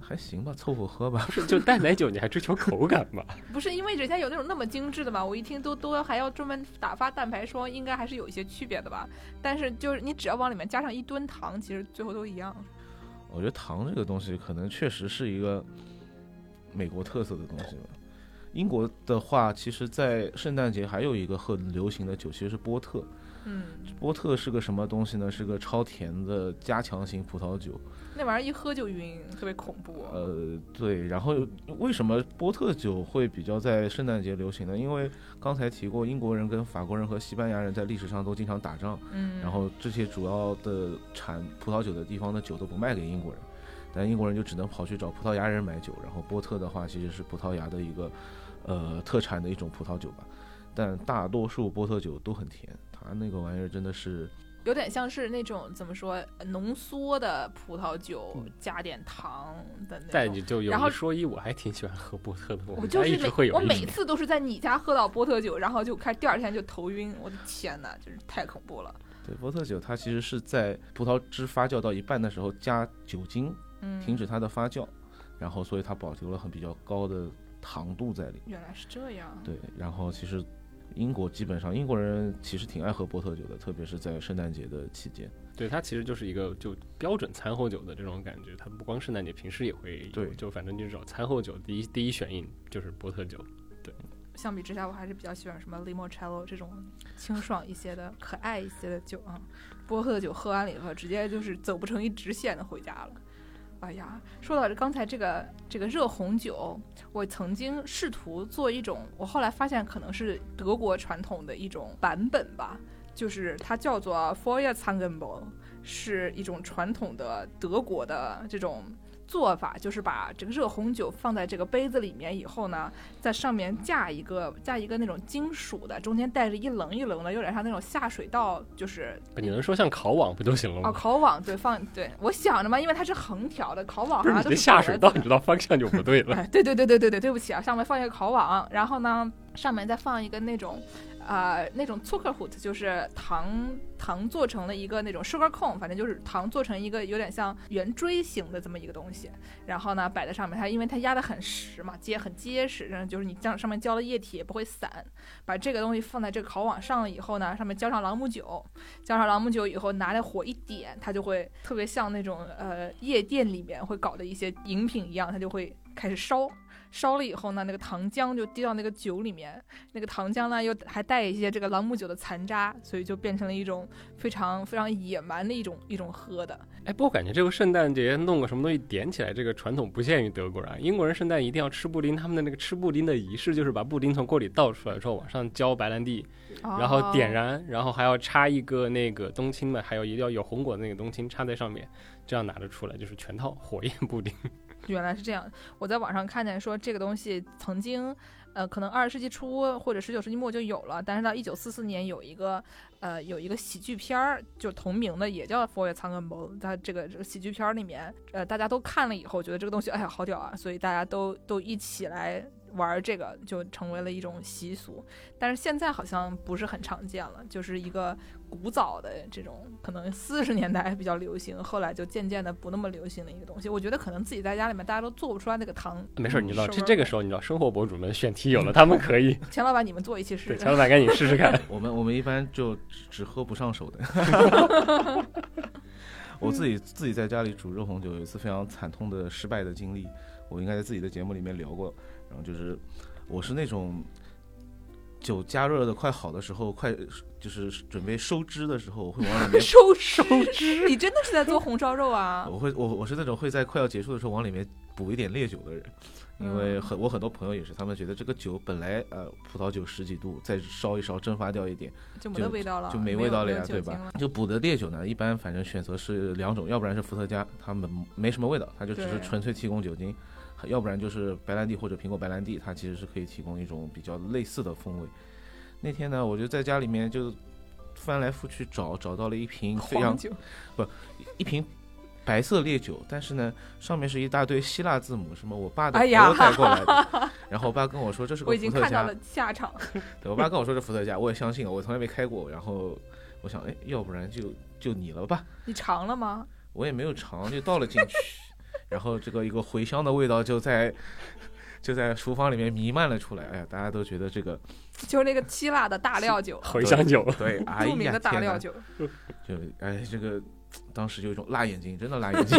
还行吧，凑合喝吧。不是，就淡奶酒你还追求口感吧？不是因为人家有那种那么精致的嘛，我一听都都还要专门打发蛋白霜，应该还是有一些区别的吧。但是就是你只要往里面加上一吨糖，其实最后都一样。我觉得糖这个东西可能确实是一个美国特色的东西吧。英国的话，其实，在圣诞节还有一个很流行的酒，其实是波特。嗯，波特是个什么东西呢？是个超甜的加强型葡萄酒。那玩意儿一喝就晕，特别恐怖。呃，对。然后为什么波特酒会比较在圣诞节流行呢？因为刚才提过，英国人跟法国人和西班牙人在历史上都经常打仗，嗯，然后这些主要的产葡萄酒的地方的酒都不卖给英国人，但英国人就只能跑去找葡萄牙人买酒。然后波特的话，其实是葡萄牙的一个呃特产的一种葡萄酒吧，但大多数波特酒都很甜，它那个玩意儿真的是有点像是那种怎么说浓缩的葡萄酒，嗯加点糖的那种。但你就有然后一说一，我还挺喜欢喝波特的。我就是会有我每次都是在你家喝到波特酒，然后就开始第二天就头晕，我的天呐，就是太恐怖了。对波特酒，它其实是在葡萄汁发酵到一半的时候加酒精，嗯，停止它的发酵，然后所以它保留了很比较高的糖度在里。原来是这样。对，然后其实英国基本上英国人其实挺爱喝波特酒的，特别是在圣诞节的期间。对，它其实就是一个就标准餐后酒的这种感觉，它不光圣诞节，平时也会有对就反正就是找餐后酒，第一第一选饮就是波特酒。对相比之下，我还是比较喜欢什么 limoncello 这种清爽一些的、可爱一些的酒啊。波特酒喝完了以后，直接就是走不成一直线的回家了。哎呀，说到这刚才这个这个热红酒，我曾经试图做一种，我后来发现可能是德国传统的一种版本吧，就是它叫做 f o y e r z a n g e n b o 是一种传统的德国的这种做法，就是把这个热红酒放在这个杯子里面以后呢，在上面架一个架一个那种金属的，中间带着一棱一棱的，有点像那种下水道，就是你能说像烤网不就行了哦吗？烤网，对，放对我想着嘛，因为它是横条的，烤网不是你这好像都是下水道，你知道方向就不对了。哎，对对对对对对，对不起啊，上面放一个烤网，然后呢，上面再放一个那种，呃，那种 Zuckerhut，就是糖糖做成了一个那种 sugar cone，反正就是糖做成一个有点像圆锥形的这么一个东西，然后呢摆在上面，它因为它压得很实嘛，结很结实，然后就是你这样上面浇了液体也不会散，把这个东西放在这个烤网上了以后呢，上面浇上朗姆酒，浇上朗姆酒以后，拿着火一点，它就会特别像那种呃夜店里面会搞的一些饮品一样，它就会开始烧。烧了以后呢，那个糖浆就滴到那个酒里面，那个糖浆呢又还带一些这个朗姆酒的残渣，所以就变成了一种非常非常野蛮的一种一种喝的。哎，不过感觉这个圣诞节弄个什么东西点起来，这个传统不限于德国人啊，英国人圣诞一定要吃布丁，他们的那个吃布丁的仪式就是把布丁从锅里倒出来之后，往上浇白兰地，然后点哦燃，然后还要插一个那个冬青嘛，还有一定要有红果的那个冬青插在上面，这样拿着出来就是全套火焰布丁。原来是这样。我在网上看见说这个东西曾经，呃，可能二十世纪初或者十九世纪末就有了，但是到一九四四年有一个，呃，有一个喜剧片儿，就同名的，也叫《佛爷苍根包》。它这个这个喜剧片儿里面，呃，大家都看了以后，觉得这个东西，哎呀，好屌啊！所以大家都都一起来玩这个，就成为了一种习俗。但是现在好像不是很常见了，就是一个古早的这种，可能四十年代比较流行，后来就渐渐的不那么流行的一个东西。我觉得可能自己在家里面大家都做不出来那个糖。没事儿，你知道这这个时候，你知道生活博主们选题有了，他们可以。钱老板，你们做一期试，试。钱老板赶紧试试看。我们我们一般就只只喝不上手的。我自己自己在家里煮热红酒，有一次非常惨痛的失败的经历，我应该在自己的节目里面聊过。然后就是我是那种酒加热的快好的时候，快就是准备收汁的时候，我会往里面收收汁，你真的是在做红烧肉啊？我会我我是那种会在快要结束的时候往里面补一点烈酒的人，因为很我很多朋友也是，他们觉得这个酒本来呃葡萄酒十几度，再烧一烧蒸发掉一点就没味道了，就没味道了呀，对？吧就补的烈酒呢，一般反正选择是两种，要不然是伏特加，它们没什么味道，它就只是纯粹提供酒精；要不然就是白兰地或者苹果白兰地，它其实是可以提供一种比较类似的风味。那天呢，我就在家里面就翻来覆去找，找到了一瓶非常黄酒，一瓶白色烈酒，但是呢，上面是一大堆希腊字母，什么我爸的朋哎呀友带过来的。然后我爸跟我说这是个我已伏特加经看到了，下场。对我爸跟我说是伏特加，我也相信了，我从来没开过。然后我想，哎，要不然就就你了吧，你尝了吗？我也没有尝，就倒了进去，然后这个一个茴香的味道就在就在厨房里面弥漫了出来。哎呀，大家都觉得这个 就是那个希腊的大料酒，茴香酒，对，哎著名，的大料酒。就哎这个。当时就一种辣眼睛，真的辣眼睛。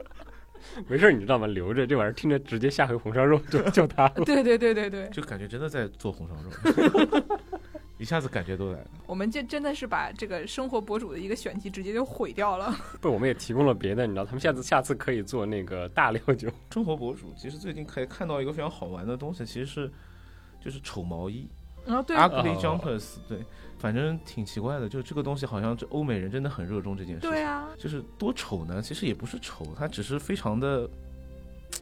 没事，你知道吗？留着这玩意儿，听着直接下回红烧肉就就它了。对对对对对，就感觉真的在做红烧肉，一下子感觉都来了。我们这真的是把这个生活博主的一个选题直接就毁掉了。不，我们也提供了别的，你知道，他们下次下次可以做那个大料酒。生活博主其实最近可以看到一个非常好玩的东西，其实是就是丑毛衣然后对，，ugly 哦 jumpers，对，反正挺奇怪的，就这个东西好像这欧美人真的很热衷这件事情。对啊，就是多丑呢？其实也不是丑，它只是非常的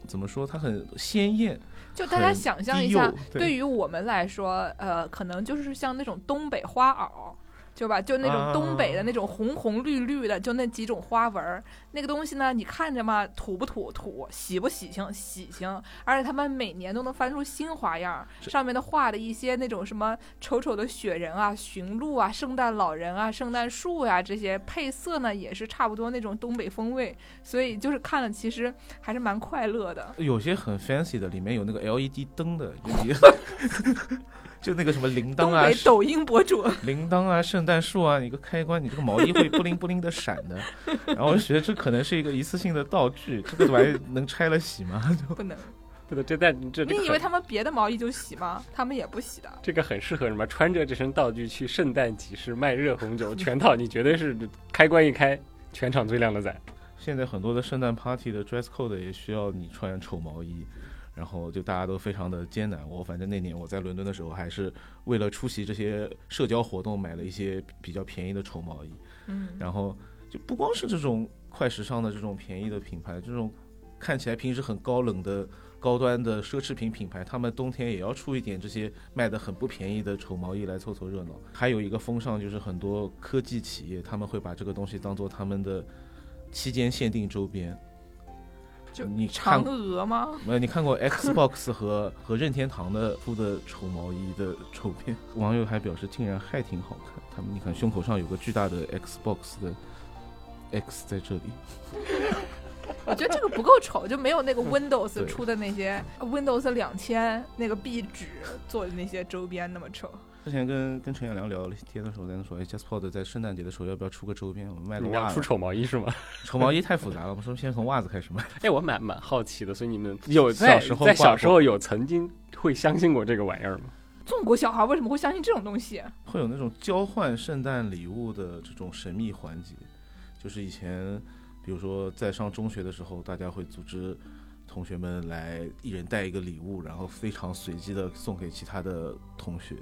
怎么说？它很鲜艳，就大家想象一下，对对于我们来说，呃，可能就是像那种东北花袄。就吧，就那种东北的那种红红绿绿的，就那几种花纹儿，那个东西呢，你看着嘛，土不土土，喜不喜庆喜庆，而且他们每年都能翻出新花样，上面的画的一些那种什么丑丑的雪人啊、驯鹿啊、圣诞老人啊、圣诞树呀、这些配色呢，也是差不多那种东北风味，所以就是看了其实还是蛮快乐的。有些很 fancy 的，里面有那个 LED 灯的，就那个什么铃铛啊、抖音博主，铃铛啊、圣诞树啊，你个开关，你这个毛衣会不灵不灵的 闪的。然后我就觉得这可能是一个一次性的道具，这个玩意能拆了洗吗？就 不能。不对，这在这这你以为他们别的毛衣就洗吗？他们也不洗的。这个很适合什么？穿着这身道具去圣诞集市卖热红酒，全套你绝对是开关一开，全场最靓的仔。现在很多的圣诞 party 的 dress code 也需要你穿丑毛衣，然后就大家都非常的艰难。我反正那年我在伦敦的时候，还是为了出席这些社交活动，买了一些比较便宜的丑毛衣。嗯，然后就不光是这种快时尚的这种便宜的品牌，这种看起来平时很高冷的高端的奢侈品品牌，他们冬天也要出一点这些卖的很不便宜的丑毛衣来凑凑热闹。还有一个风尚就是很多科技企业他们会把这个东西当做他们的期间限定周边。就你看嫦娥吗？没有，你看过 Xbox 和和任天堂的出的丑毛衣的丑片？网友还表示竟然还挺好看。他们你看胸口上有个巨大的 Xbox 的 X 在这里。我觉得这个不够丑，就没有那个 Windows 出的那些 Windows 两千那个壁纸做的那些周边那么丑。之前跟跟陈彦良聊天的时候，在那说，哎，JustPod 在圣诞节的时候要不要出个周边？我们卖个袜子。出丑毛衣是吗？丑毛衣太复杂了，我们说先从袜子开始卖。哎，我蛮蛮好奇的，所以你们 有在小时候在小时候有曾经会相信过这个玩意儿吗？中国小孩为什么会相信这种东西？会有那种交换圣诞礼物的这种神秘环节，就是以前，比如说在上中学的时候，大家会组织同学们来一人带一个礼物，然后非常随机的送给其他的同学。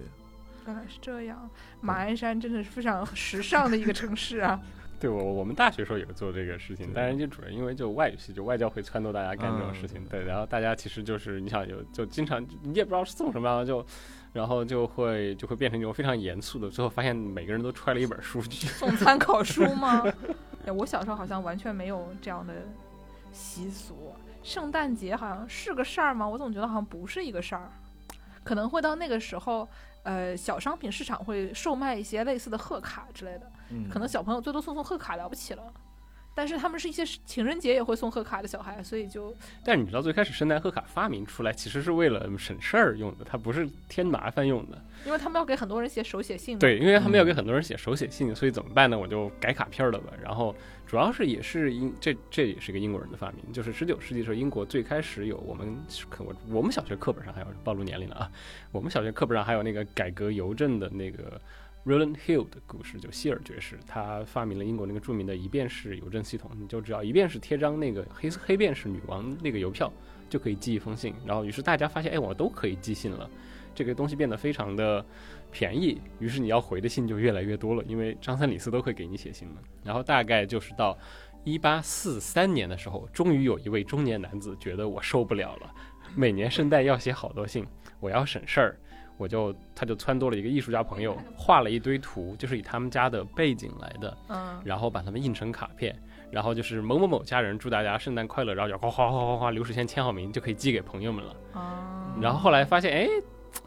原来是这样，马鞍山真的是非常时尚的一个城市啊！对我我们大学时候也做这个事情，但是就主要因为就外语系，就外教会撺掇大家干这种事情，嗯对，然后大家其实就是你想有就经常你也不知道是送什么，然后就然后就会就会变成一种非常严肃的，最后发现每个人都揣了一本书去，送参考书吗？哎，我小时候好像完全没有这样的习俗。圣诞节好像是个事儿吗？我总觉得好像不是一个事儿。可能会到那个时候，呃，小商品市场会售卖一些类似的贺卡之类的，嗯，可能小朋友最多送送贺卡了不起了。但是他们是一些情人节也会送贺卡的小孩，所以就但你知道最开始圣诞贺卡发明出来其实是为了省事儿用的，它不是添麻烦用的。因为他们要给很多人写手写信。对，因为他们要给嗯很多人写手写信，所以怎么办呢？我就改卡片儿了吧。然后主要是也是英这这也是一个英国人的发明，就是十九世纪的时候，英国最开始有我们课我我们小学课本上还有暴露年龄了啊，我们小学课本上还有那个改革邮政的那个 Roland Hill 的故事，就希尔爵士，他发明了英国那个著名的一便士邮政系统，你就只要一便士贴张那个黑黑便士女王那个邮票，就可以寄一封信。然后于是大家发现，哎，我都可以寄信了。这个东西变得非常的便宜，于是你要回的信就越来越多了，因为张三李四都会给你写信嘛。然后大概就是到一八四三年的时候，终于有一位中年男子觉得我受不了了，每年圣诞要写好多信，我要省事儿。我就他就撺掇了一个艺术家朋友，画了一堆图，就是以他们家的背景来的，嗯，然后把他们印成卡片，然后就是某某某家人祝大家圣诞快乐，然后就哗哗哗哗哗流水线签好名就可以寄给朋友们了。哦，然后后来发现，哎，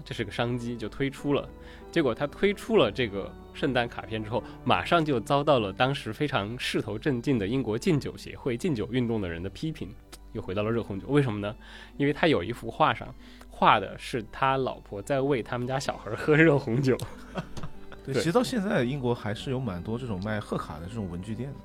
这是个商机，就推出了。结果他推出了这个圣诞卡片之后，马上就遭到了当时非常势头正劲的英国禁酒协会、禁酒运动的人的批评，又回到了热红酒。为什么呢？因为他有一幅画上画的是他老婆在喂他们家小孩喝热红酒。对，对其实到现在英国还是有蛮多这种卖贺卡的这种文具店的，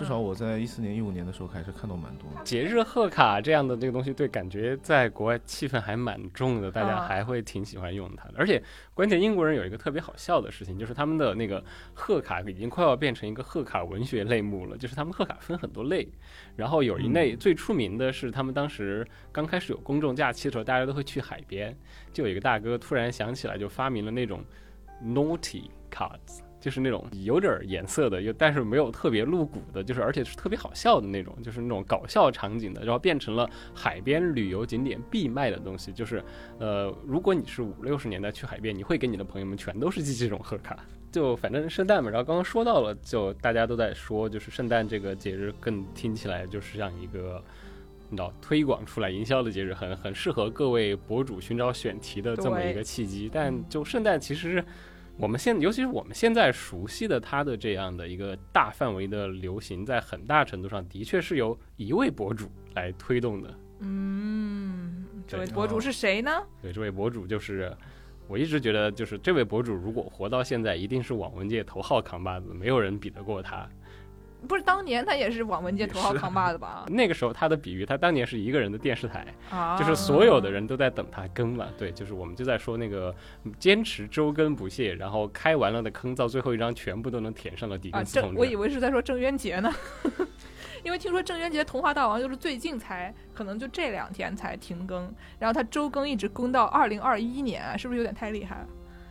至少我在一四年、一五年的时候还是看到蛮多的。节日贺卡这样的这个东西，对，感觉在国外气氛还蛮重的，大家啊还会挺喜欢用它的。而且，关键英国人有一个特别好笑的事情，就是他们的那个贺卡已经快要变成一个贺卡文学类目了，就是他们贺卡分很多类，然后有一类最出名的是他们当时刚开始有公众假期的时候，大家都会去海边，就有一个大哥突然想起来，就发明了那种 naughty cards。就是那种有点儿颜色的，又但是没有特别露骨的，就是而且是特别好笑的那种，就是那种搞笑场景的，然后变成了海边旅游景点必卖的东西。就是呃，如果你是五六十年代去海边，你会给你的朋友们全都是寄这种贺卡。就反正圣诞嘛，然后刚刚说到了，就大家都在说，就是圣诞这个节日更听起来就是像一个。你知道推广出来营销的节日很很适合各位博主寻找选题的这么一个契机，但就圣诞其实我们现尤其是我们现在熟悉的他的这样的一个大范围的流行，在很大程度上的确是由一位博主来推动的。嗯，这位博主是谁呢？对，这位博主就是我一直觉得，就是这位博主如果活到现在，一定是网文界头号扛把子，没有人比得过他。不是当年他也是网文界头号扛把子吧？那个时候他的比喻，他当年是一个人的电视台，啊，就是所有的人都在等他更嘛。对，就是我们就在说那个坚持周更不懈，然后开完了的坑，到最后一张全部都能填上了底啊，更斯同，志。郑我以为是在说郑渊洁呢，因为听说郑渊洁《童话大王》就是最近才，可能就这两天才停更，然后他周更一直更到二零二一年，是不是有点太厉害了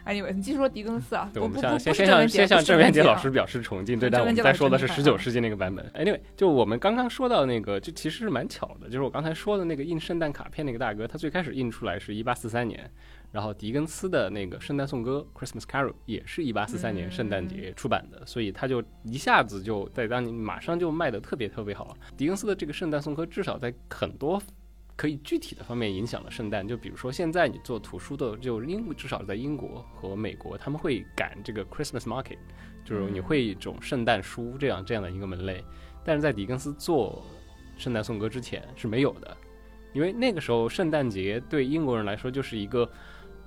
？anyway，你继续说狄更斯啊，对，我们先先向先向郑渊洁老师表示崇敬，对，但我们在说的是十九世纪那个版本。Anyway，就我们刚刚说到那个，就其实是蛮巧的，就是我刚才说的那个印圣诞卡片那个大哥，他最开始印出来是一八四三年，然后狄更斯的那个圣诞颂歌 Christmas Carol 也是一八四三年圣诞节出版的，所以他就一下子就在当年马上就卖的特别特别好。狄更斯的这个圣诞颂歌至少在很多可以具体的方面影响了圣诞，就比如说现在你做图书的，就英至少在英国和美国，他们会赶这个 Christmas Market，就是你会一种圣诞书这样这样的一个门类，但是在狄更斯做圣诞颂歌之前是没有的，因为那个时候圣诞节对英国人来说就是一个。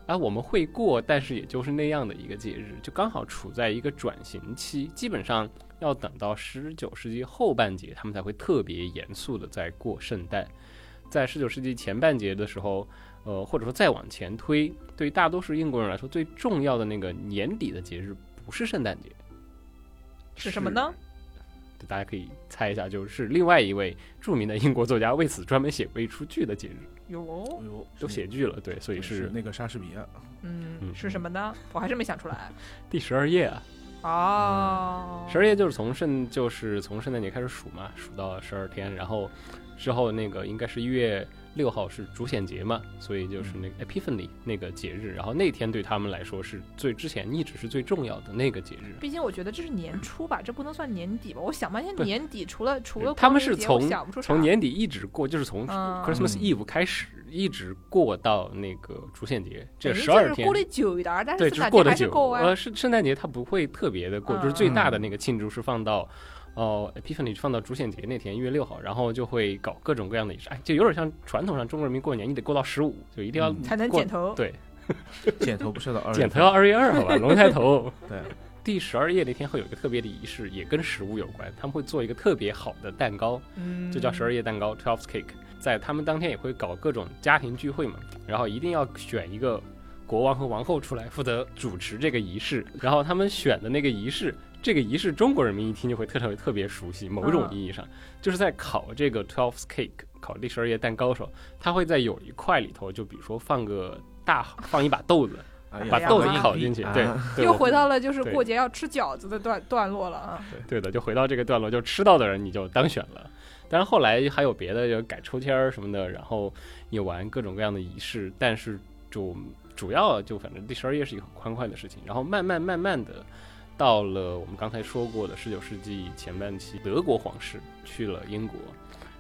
啊，我们会过，但是也就是那样的一个节日，就刚好处在一个转型期，基本上要等到十九世纪后半截，他们才会特别严肃的在过圣诞。在十九世纪前半节的时候，呃，或者说再往前推，对于大多数英国人来说，最重要的那个年底的节日不是圣诞节，是什么呢？对大家可以猜一下，就是另外一位著名的英国作家为此专门写过一出剧的节日，有哦，哎呦，都写剧了，对，所以是是那个莎士比亚，嗯，嗯是什么呢？我还是没想出来。第十二页啊，哦，十二夜就是从圣就是从圣诞节开始数嘛，数到十二天，然后之后那个应该是一月六号是主显节嘛，所以就是那个 Epiphany 那个节日，然后那天对他们来说是最之前一直是最重要的那个节日。毕竟我觉得这是年初吧，这不能算年底吧？我想半天年底除了除了他们是从从年底一直过，就是从嗯 Christmas 嗯 Eve 开始，一直过到那个主显节，这十二天就是过。得久一点儿，但对，是就过得久。圣诞节还是够啊。呃，是圣诞节它不会特别的过，就是最嗯大的那个庆祝是放到。哦，Epiphany 放到主显节那天，一月六号，然后就会搞各种各样的仪式，哎，就有点像传统上中国人民过年，你得过到十五，就一定要嗯才能剪头对，剪头不是到二月，剪头要二月二，好吧，龙抬头。对，第十二夜那天会有一个特别的仪式，也跟食物有关，他们会做一个特别好的蛋糕，嗯，就叫十二夜蛋糕 （Twelve Cake）。在他们当天也会搞各种家庭聚会嘛，然后一定要选一个国王和王后出来负责主持这个仪式。然后他们选的那个仪式，这个仪式中国人民一听就会特特别特别熟悉。某种意义上，就是在烤这个 Twelve Cake 烤第十二页蛋糕的时候，他会在有一块里头，就比如说放个大放一把豆子，把豆子烤进去，对啊，又回到了就是过节要吃饺子的段段落了啊。对的，就回到这个段落，就吃到的人你就当选了。但是后来还有别的，就改抽签儿什么的，然后也玩各种各样的仪式，但是就主要就反正第十二页是一个很欢快的事情，然后慢慢慢慢的到了我们刚才说过的十九世纪前半期，德国皇室去了英国。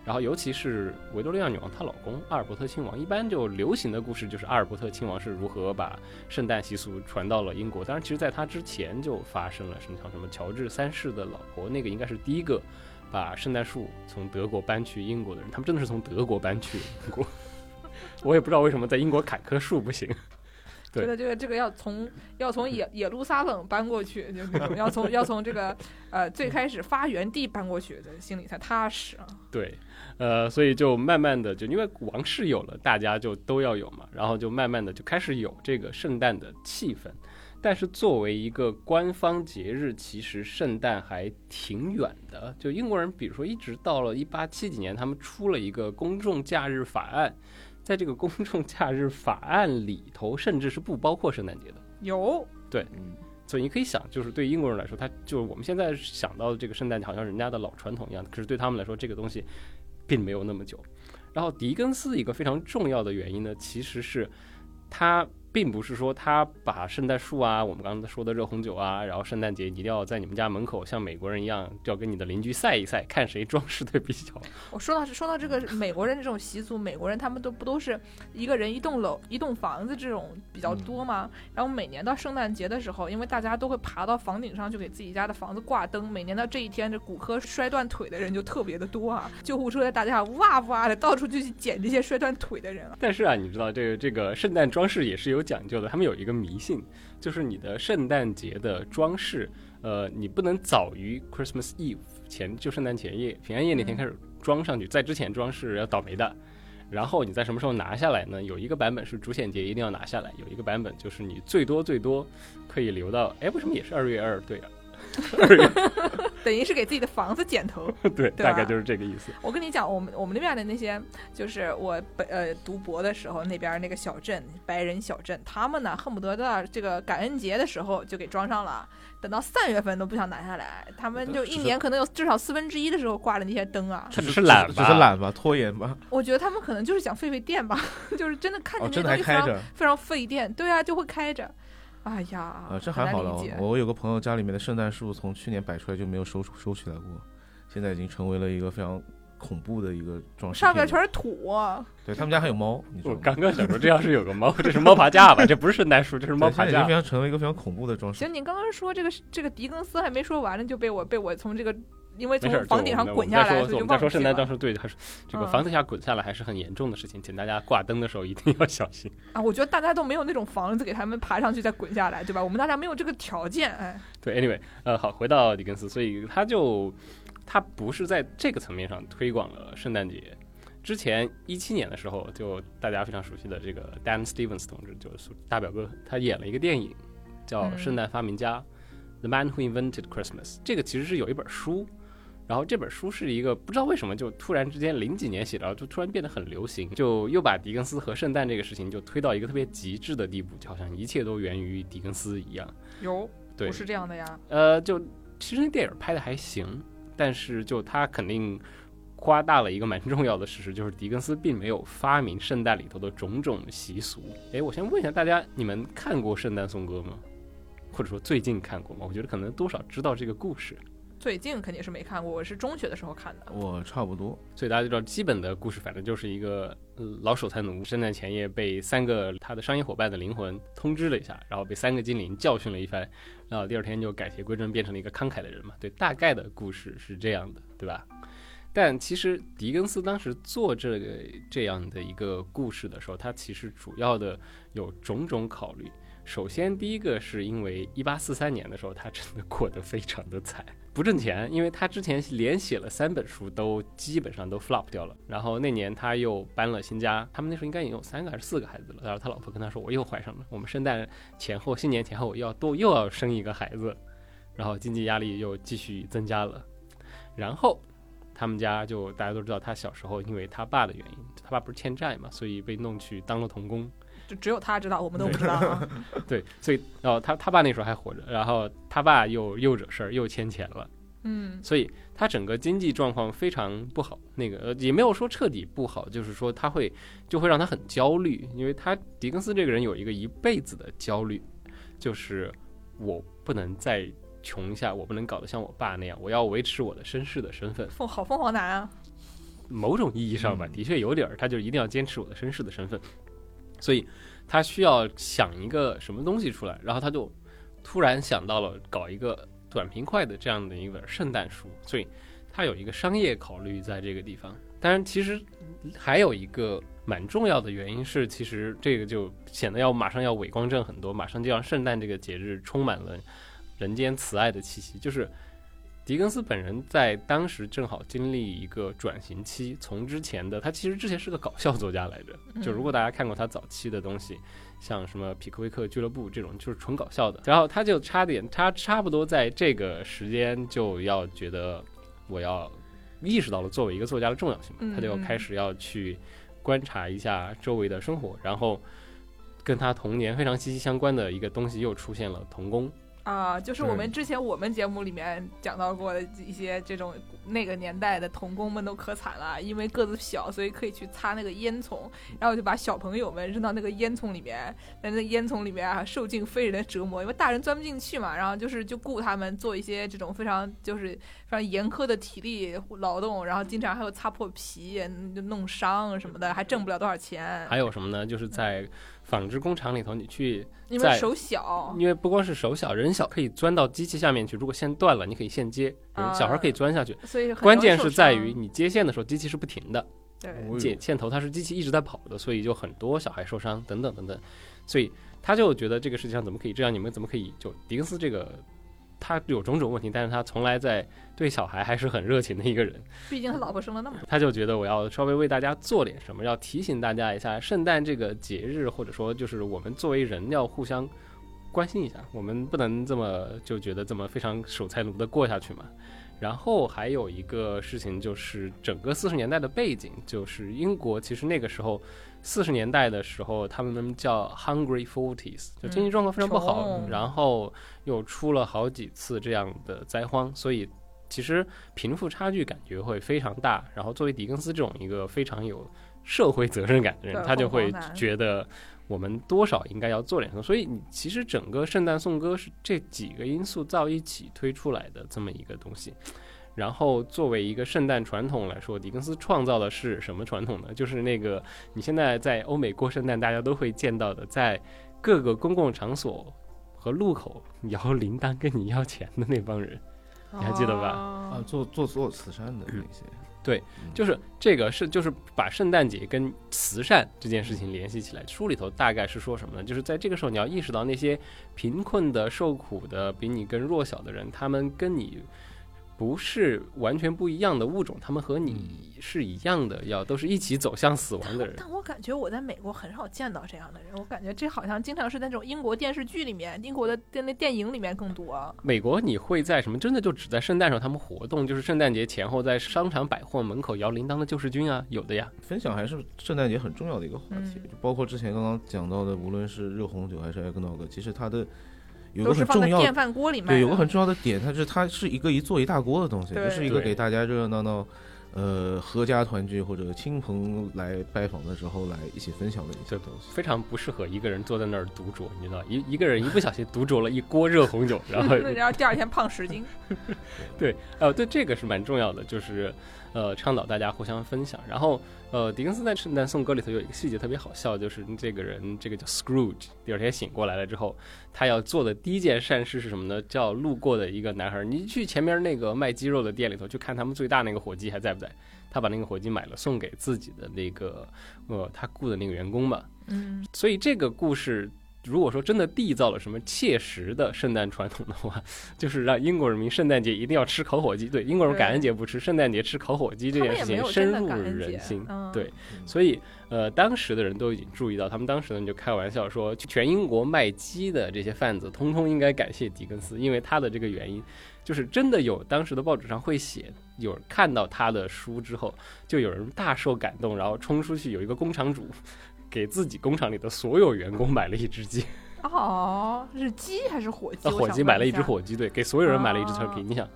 然后，尤其是维多利亚女王她老公阿尔伯特亲王，一般就流行的故事就是阿尔伯特亲王是如何把圣诞习俗传到了英国。当然，其实在他之前就发生了什么像什么乔治三世的老婆，那个应该是第一个把圣诞树从德国搬去英国的人。他们真的是从德国搬去英国，我也不知道为什么在英国砍棵树不行。对觉得这个这个要从要从耶耶路撒冷搬过去，就那种 要从要从这个呃最开始发源地搬过去，这心里才踏实啊。对，呃，所以就慢慢的就因为王室有了，大家就都要有嘛，然后就慢慢的就开始有这个圣诞的气氛。但是作为一个官方节日，其实圣诞还挺远的。就英国人，比如说一直到了一八七几年，他们出了一个公众假日法案，在这个公众假日法案里头，甚至是不包括圣诞节的。有嗯所以你可以想，就是对英国人来说，他就是我们现在想到的这个圣诞节，好像人家的老传统一样。可是对他们来说，这个东西并没有那么久。然后狄更斯一个非常重要的原因呢，其实是他并不是说他把圣诞树啊，我们刚才说的热红酒啊，然后圣诞节一定要在你们家门口像美国人一样，就要跟你的邻居赛一赛，看谁装饰的比较我说到说到这个美国人这种习俗，美国人他们都不都是一个人一栋楼一栋房子这种比较多吗？然后每年到圣诞节的时候，因为大家都会爬到房顶上去给自己家的房子挂灯，每年到这一天，这骨科摔断腿的人就特别的多啊，救护车在大街上哇哇的到处就去捡这些摔断腿的人啊。但是啊，你知道这个这个圣诞装饰也是有讲究的，他们有一个迷信，就是你的圣诞节的装饰，呃，你不能早于 Christmas Eve 前，就圣诞前夜、平安夜那天开始装上去，在之前装饰要倒霉的。然后你在什么时候拿下来呢？有一个版本是主显节一定要拿下来，有一个版本就是你最多最多可以留到，哎，为什么也是二月二？对啊，二 月等于是给自己的房子剪头。对，对大概就是这个意思。我跟你讲，我们我们那边的那些，就是我本呃读博的时候，那边那个小镇白人小镇，他们呢恨不得到这个感恩节的时候就给装上了，等到三月份都不想拿下来，他们就一年可能有至少四分之一的时候挂着那些灯啊。他只是懒只，是懒吧，拖延吧。我觉得他们可能就是想费费电吧，就是真的看哦，见那东西非常、着非常费电，对啊，就会开着。哎呀，啊，这还好了。我有个朋友家里面的圣诞树从去年摆出来就没有收收起来过，现在已经成为了一个非常恐怖的一个装饰。上面全是土、啊，对他们家还有猫？我刚刚想说，这要是有个猫，这是猫爬架吧？这不是圣诞树，这是猫爬架已经非。常成为一个非常恐怖的装饰行，。你刚刚说这个这个狄更斯还没说完呢，就被我被我从这个因为从房顶上滚下来，所以就就我们在说圣诞当时，对，还是这个嗯房子下滚下来还是很严重的事情，请大家挂灯的时候一定要小心。啊！我觉得大家都没有那种房子给他们爬上去再滚下来，对吧？我们大家没有这个条件，哎，对，anyway，呃，好，回到狄更斯，所以他就他不是在这个层面上推广了圣诞节。之前一七年的时候，就大家非常熟悉的这个 Dan Stevens 同志，就是大表哥，他演了一个电影叫《嗯圣诞发明家》The Man Who Invented Christmas。这个其实是有一本书，然后这本书是一个不知道为什么就突然之间零几年写的，就突然变得很流行，就又把狄更斯和圣诞这个事情就推到一个特别极致的地步，就好像一切都源于狄更斯一样。有对不是这样的呀。呃，就其实那电影拍的还行，但是就他肯定夸大了一个蛮重要的事实，就是狄更斯并没有发明圣诞里头的种种习俗。诶，我先问一下大家，你们看过《圣诞颂歌》吗？或者说最近看过吗？我觉得可能多少知道这个故事，最近肯定是没看过，我是中学的时候看的。我差不多，所以大家就知道基本的故事，反正就是一个、呃老守财奴，圣诞前夜被三个他的商业伙伴的灵魂通知了一下，然后被三个精灵教训了一番，然后第二天就改邪归正，变成了一个慷慨的人嘛。对，大概的故事是这样的，对吧？但其实狄更斯当时做这个这样的一个故事的时候，他其实主要的有种种考虑。首先，第一个是因为一八四三年的时候，他真的过得非常的惨，不挣钱，因为他之前连写了三本书，都基本上都 flop 掉了。然后那年他又搬了新家，他们那时候应该已经有三个还是四个孩子了。然后他老婆跟他说：“我又怀上了，我们圣诞前后、新年前后要多又要生一个孩子。”然后经济压力又继续增加了。然后他们家就大家都知道，他小时候因为他爸的原因，他爸不是欠债嘛，所以被弄去当了童工。就只有他知道，我们都不知道啊。对，所以然后他他爸那时候还活着，然后他爸又又惹事儿，又欠钱了，嗯，所以他整个经济状况非常不好。那个呃也没有说彻底不好，就是说他会就会让他很焦虑，因为他狄更斯这个人有一个一辈子的焦虑，就是我不能再穷一下，我不能搞得像我爸那样，我要维持我的绅士的身份。凤好凤凰男啊，某种意义上吧，嗯的确有点儿，他就一定要坚持我的绅士的身份，所以他需要想一个什么东西出来，然后他就突然想到了搞一个短平快的这样的一本圣诞书，所以他有一个商业考虑在这个地方。当然，其实还有一个蛮重要的原因是，其实这个就显得要马上要伟光正很多，马上就让圣诞这个节日充满了人间慈爱的气息，就是。狄更斯本人在当时正好经历一个转型期，从之前的他其实之前是个搞笑作家来着，就如果大家看过他早期的东西，像什么匹克威克俱乐部这种，就是纯搞笑的。然后他就差点，他差不多在这个时间就要觉得我要意识到了作为一个作家的重要性，嗯他就要开始要去观察一下周围的生活，然后跟他童年非常息息相关的一个东西又出现了童工。啊，就是我们之前我们节目里面讲到过的一些这种那个年代的童工们都可惨了，因为个子小，所以可以去擦那个烟囱，然后就把小朋友们扔到那个烟囱里面，在那烟囱里面啊受尽非人的折磨，因为大人钻不进去嘛，然后就是就雇他们做一些这种非常就是非常严苛的体力劳动，然后经常还有擦破皮、就弄伤什么的，还挣不了多少钱，还有什么呢？就是在纺织工厂里头，你去在因为手小，因为不光是手小，人小可以钻到机器下面去，如果线断了，你可以线接，人小孩可以钻下去。所以关键是在于你接线的时候，机器是不停的，对。我接线头它是机器一直在跑的，所以就很多小孩受伤等等等等，所以他就觉得这个世界上怎么可以这样？你们怎么可以就迪克斯这个？他有种种问题，但是他从来在对小孩还是很热情的一个人。毕竟他老婆生了那么多。他就觉得我要稍微为大家做点什么，要提醒大家一下，圣诞这个节日，或者说就是我们作为人要互相关心一下，我们不能这么就觉得这么非常守财奴的过下去嘛。然后还有一个事情就是整个四十年代的背景，就是英国其实那个时候四十年代的时候，他们叫 Hungry Forties，就经济状况非常不好，穷然后又出了好几次这样的灾荒，所以其实贫富差距感觉会非常大。然后作为狄更斯这种一个非常有社会责任感的人，他就会觉得我们多少应该要做点什么。所以你其实整个圣诞颂歌是这几个因素造一起推出来的这么一个东西。然后作为一个圣诞传统来说，狄更斯创造的是什么传统呢？就是那个你现在在欧美过圣诞，大家都会见到的，在各个公共场所和路口摇铃铛跟你要钱的那帮人。你还记得吧啊哦，做做做慈善的那些，对嗯，就是这个是就是把圣诞节跟慈善这件事情联系起来。书里头大概是说什么呢？就是在这个时候，你要意识到那些贫困的、受苦的、比你更弱小的人，他们跟你不是完全不一样的物种，他们和你是一样的，要都是一起走向死亡的人。但我感觉我在美国很少见到这样的人，我感觉这好像经常是在那种英国电视剧里面、英国的电那电影里面更多。美国你会在什么？真的就只在圣诞时候他们活动，就是圣诞节前后在商场百货门口摇铃铛的救世军啊，有的呀。分享还是圣诞节很重要的一个话题，嗯就包括之前刚刚讲到的，无论是热红酒还是艾格诺格，其实它的有都是个很重要放在电饭锅里面。对，有个很重要的点，它是它是一个一做一大锅的东西，对就是一个给大家热热闹闹，呃，合家团聚或者亲朋来拜访的时候来一起分享的一些东西。非常不适合一个人坐在那儿独酌，你知道，一一个人一不小心独酌了一锅热红酒，然后 然后第二天胖十斤。对，呃，对，这个是蛮重要的，就是呃，倡导大家互相分享。然后，呃，狄更斯在《圣诞颂歌》里头有一个细节特别好笑，就是这个人，这个叫 Scrooge，第二天醒过来了之后，他要做的第一件善事是什么呢？叫路过的一个男孩，你去前面那个卖鸡肉的店里头去看他们最大那个火鸡还在不在？他把那个火鸡买了，送给自己的那个呃他雇的那个员工吧。嗯，所以这个故事，如果说真的缔造了什么切实的圣诞传统的话，就是让英国人民圣诞节一定要吃烤火鸡。对，英国人感恩节不吃，圣诞节吃烤火鸡这件事情深入人心。嗯对，所以呃，当时的人都已经注意到，他们当时呢就开玩笑说，全英国卖鸡的这些贩子，通通应该感谢狄更斯，因为他的这个原因，就是真的有当时的报纸上会写，有人看到他的书之后，就有人大受感动，然后冲出去有一个工厂主。给自己工厂里的所有员工买了一只鸡，哦，是鸡还是火鸡？那火鸡买了一只火鸡，对，给所有人买了一只哦 turkey。你想，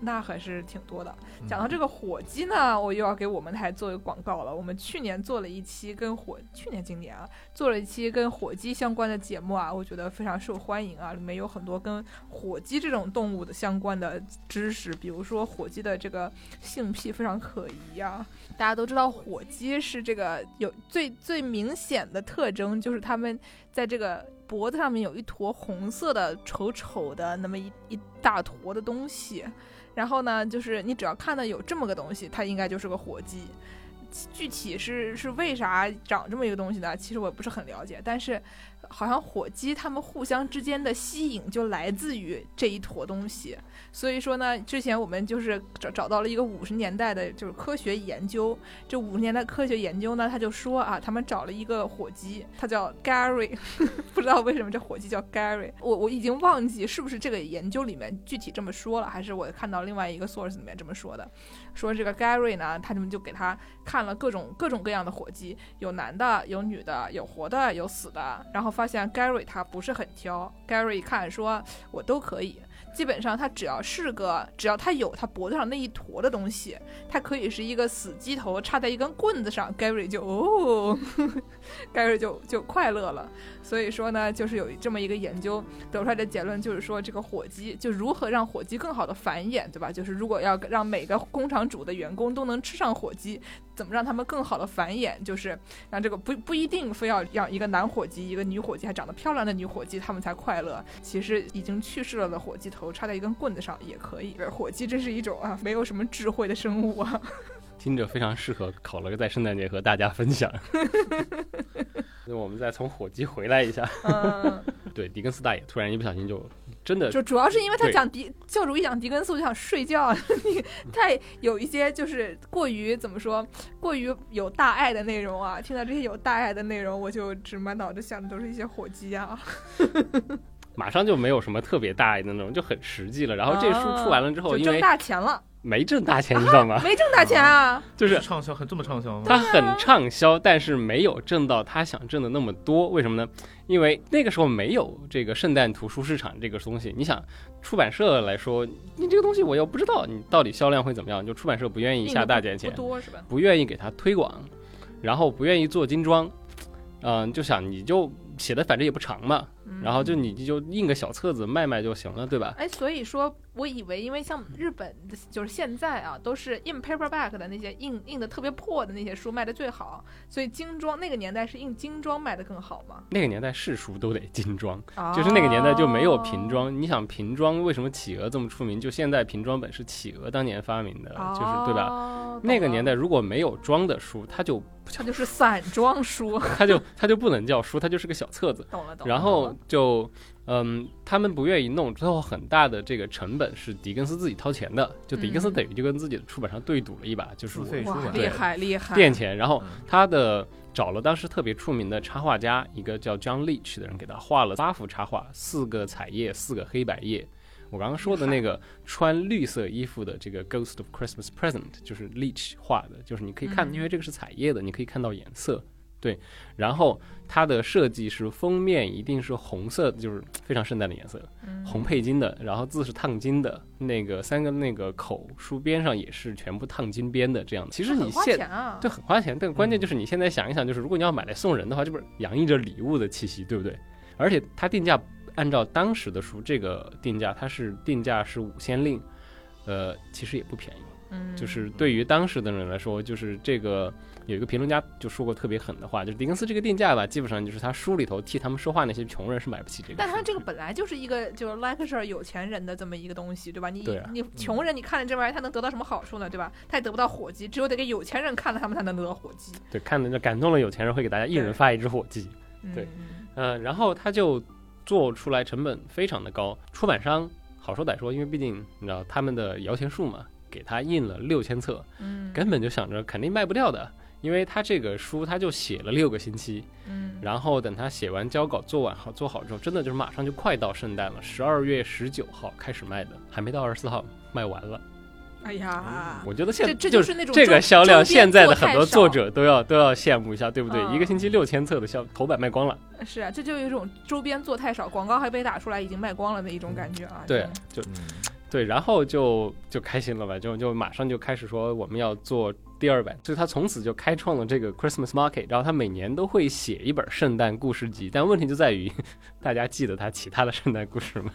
那还是挺多的。嗯讲到这个火鸡呢，我又要给我们台做一个广告了。我们去年做了一期跟火，去年今年啊，做了一期跟火鸡相关的节目啊，我觉得非常受欢迎啊，里面有很多跟火鸡这种动物的相关的知识，比如说火鸡的这个性癖非常可疑啊。大家都知道，火鸡是这个有最最明显的特征，就是它们在这个脖子上面有一坨红色的丑丑的那么一一大坨的东西。然后呢，就是你只要看到有这么个东西，它应该就是个火鸡。具体是是为啥长这么一个东西呢？其实我不是很了解，但是好像火鸡它们互相之间的吸引就来自于这一坨东西。所以说呢，之前我们就是找找到了一个五十年代的，就是科学研究。这五十年代科学研究呢，他就说啊，他们找了一个火鸡，它叫 Gary，不知道为什么这火鸡叫 Gary，我我已经忘记是不是这个研究里面具体这么说了，还是我看到另外一个 source 里面这么说的。说这个 Gary 呢，他们就给他看了各种各种各样的火鸡，有男的，有女的，有活的，有死的，然后发现 Gary 他不是很挑，Gary 一看说我都可以。基本上，他只要是个，只要他有他脖子上那一坨的东西，它可以是一个死鸡头插在一根棍子上，Gary 就哦，Gary 就就快乐了。所以说呢，就是有这么一个研究得出来的结论，就是说这个火鸡就如何让火鸡更好的繁衍，对吧？就是如果要让每个工厂主的员工都能吃上火鸡，怎么让他们更好的繁衍？就是让这个不不一定非要让一个男火鸡、一个女火鸡还长得漂亮的女火鸡，他们才快乐。其实已经去世了的火鸡头插在一根棍子上也可以。火鸡真是一种啊没有什么智慧的生物啊。听着非常适合烤了个在圣诞节和大家分享。那我们再从火鸡回来一下，嗯，对，狄更斯大爷突然一不小心就真的就主要是因为他讲狄教主一讲狄更斯，我就想睡觉，你太有一些就是过于怎么说，过于有大爱的内容啊。听到这些有大爱的内容，我就只满脑子想的都是一些火鸡啊。马上就没有什么特别大爱的那种，就很实际了。然后这书出完了之后，就挣因为大钱了，没挣大钱，你知道吗？没挣大钱啊。就是畅销，很这么畅销吗？他很畅销，但是没有挣到他想挣的那么多。为什么呢？因为那个时候没有这个圣诞图书市场这个东西。你想，出版社来说，你这个东西我又不知道你到底销量会怎么样，就出版社不愿意下大价钱不，多是吧？不愿意给他推广，然后不愿意做精装，嗯、就想你就写的反正也不长嘛，嗯然后就你就印个小册子卖卖就行了，对吧？哎，所以说，我以为，因为像日本的，就是现在啊，都是印 paperback 的那些印印的特别破的那些书卖的最好，所以精装那个年代是印精装卖的更好吗。那个年代是书都得精装，就是那个年代就没有平装。你想平装为什么企鹅这么出名？就现在平装本是企鹅当年发明的，就是对吧？吧那个年代如果没有装的书，它就它就是散装书，它就它就不能叫书，它就是个小册子。懂了懂了。然后就嗯，他们不愿意弄，最后很大的这个成本是狄更斯自己掏钱的，就狄更斯嗯等于就跟自己的出版商对赌了一把，就是出版厉害厉害，垫钱，然后嗯他的找了当时特别出名的插画家，一个叫 John Leech 的人，给他画了八幅插画，四个彩页，四个黑白页。我刚刚说的那个穿绿色衣服的这个 Ghost of Christmas Present 就是 Leech 画的，就是你可以看，嗯。因为这个是彩页的，你可以看到颜色。对，然后它的设计是封面一定是红色，就是非常圣诞的颜色，红配金的，然后字是烫金的，那个三个那个口书边上也是全部烫金边的这样。其实你现对很花钱，但关键就是你现在想一想，就是如果你要买来送人的话，这不是洋溢着礼物的气息，对不对？而且它定价按照当时的书这个定价，它是定价是五千令，呃，其实也不便宜。嗯，就是对于当时的人来说，就是这个有一个评论家就说过特别狠的话，就是狄更斯这个定价吧，基本上就是他书里头替他们说话那些穷人是买不起这个。但他这个本来就是一个就是 lecture 有钱人的这么一个东西，对吧？你啊你穷人你看了这玩意儿，他能得到什么好处呢？对吧？他也得不到火鸡，只有得给有钱人看了，他们才能得到火鸡。对看的就感动了有钱人，会给大家一人发一只火鸡。嗯对，嗯，然后他就做出来成本非常的高，出版商好说歹说，因为毕竟你知道他们的摇钱树嘛，给他印了六千册，嗯根本就想着肯定卖不掉的。因为他这个书他就写了六个星期，嗯然后等他写完交稿做完好做好之后，真的就是马上就快到圣诞了，十二月十九号开始卖的，还没到二十四号卖完了。哎呀，我觉得现这这就就是那种这个销量，现在的很多作者都要都要羡慕一下，对不对？嗯一个星期六千册的销头版卖光了，是啊，这就有一种周边做太少，广告还被打出来，已经卖光了的一种感觉啊。对就，就嗯，对，然后就就开心了吧，就就马上就开始说我们要做第二版，所以他从此就开创了这个 Christmas Market，然后他每年都会写一本圣诞故事集，但问题就在于，大家记得他其他的圣诞故事吗？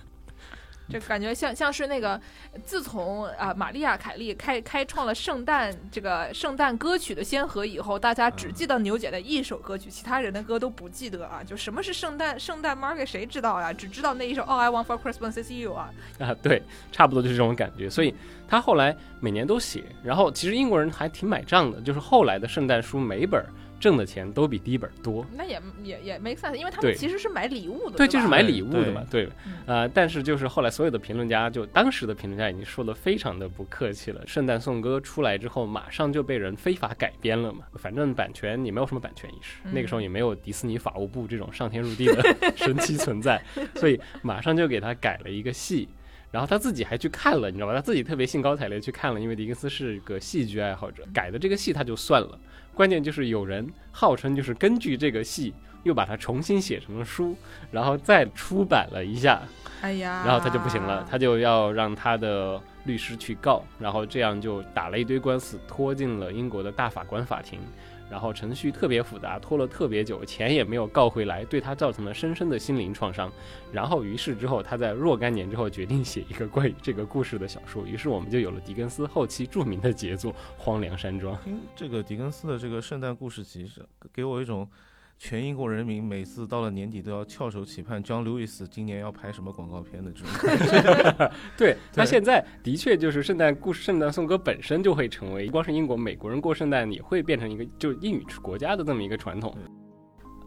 这感觉像像是那个，自从啊玛丽亚凯莉开开创了圣诞这个圣诞歌曲的先河以后，大家只记得牛姐的一首歌曲，其他人的歌都不记得啊。就什么是圣诞圣诞 market 谁知道呀？只知道那一首 All I Want for Christmas Is You 啊。啊，对，差不多就是这种感觉。所以他后来每年都写，然后其实英国人还挺买账的，就是后来的圣诞书每本挣的钱都比第一本多。那也也也 make sense，因为他们其实是买礼物的，对，吧就是买礼物的嘛，对嗯，呃，但是就是后来所有的评论家，就当时的评论家已经说的非常的不客气了。圣诞颂歌出来之后，马上就被人非法改编了嘛，反正版权也没有什么版权意识，那个时候也没有迪士尼法务部这种上天入地的 神奇存在，所以马上就给他改了一个戏。然后他自己还去看了，你知道吧？他自己特别兴高采烈去看了，因为狄更斯是个戏剧爱好者，改的这个戏他就算了。关键就是有人号称就是根据这个戏又把它重新写成了书，然后再出版了一下，哎呀，然后他就不行了，他就要让他的律师去告，然后这样就打了一堆官司，拖进了英国的大法官法庭，然后程序特别复杂，拖了特别久，钱也没有告回来，对他造成了深深的心灵创伤。然后于是之后，他在若干年之后决定写一个关于这个故事的小说，于是我们就有了狄更斯后期著名的杰作《荒凉山庄》。听这个狄更斯的这个圣诞故事集，是给我一种全英国人民每次到了年底都要翘首企盼 John Lewis 今年要拍什么广告片的这种感觉。对那现在的确就是圣诞故事、圣诞颂歌本身就会成为，不光是英国，美国人过圣诞也会变成一个就是英语国家的这么一个传统。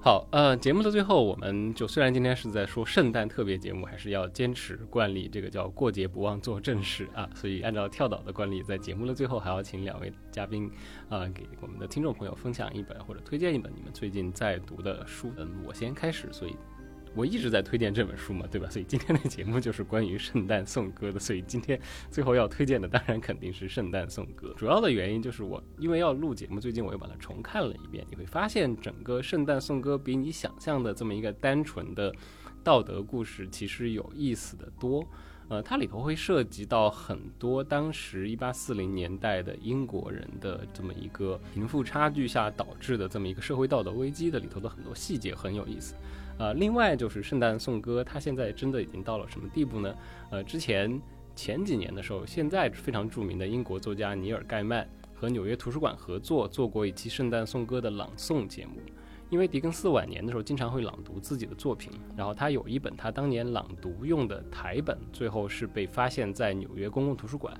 好，呃，节目的最后，我们就虽然今天是在说圣诞特别节目，还是要坚持惯例，这个叫过节不忘做正事啊。所以按照跳岛的惯例，在节目的最后还要请两位嘉宾啊、给我们的听众朋友分享一本或者推荐一本你们最近在读的书。嗯，我先开始，所以我一直在推荐这本书嘛，对吧？所以今天的节目就是关于圣诞颂歌的，所以今天最后要推荐的当然肯定是圣诞颂歌。主要的原因就是我因为要录节目，最近我又把它重看了一遍，你会发现整个圣诞颂歌比你想象的这么一个单纯的道德故事，其实有意思的多。呃，它里头会涉及到很多当时一八四零年代的英国人的这么一个贫富差距下导致的这么一个社会道德危机的里头的很多细节很有意思。呃，另外就是圣诞颂歌，它现在真的已经到了什么地步呢？呃，之前前几年的时候，现在非常著名的英国作家尼尔盖曼和纽约图书馆合作做过一期圣诞颂歌的朗诵节目。因为狄更斯晚年的时候经常会朗读自己的作品，然后他有一本他当年朗读用的台本，最后是被发现在纽约公共图书馆。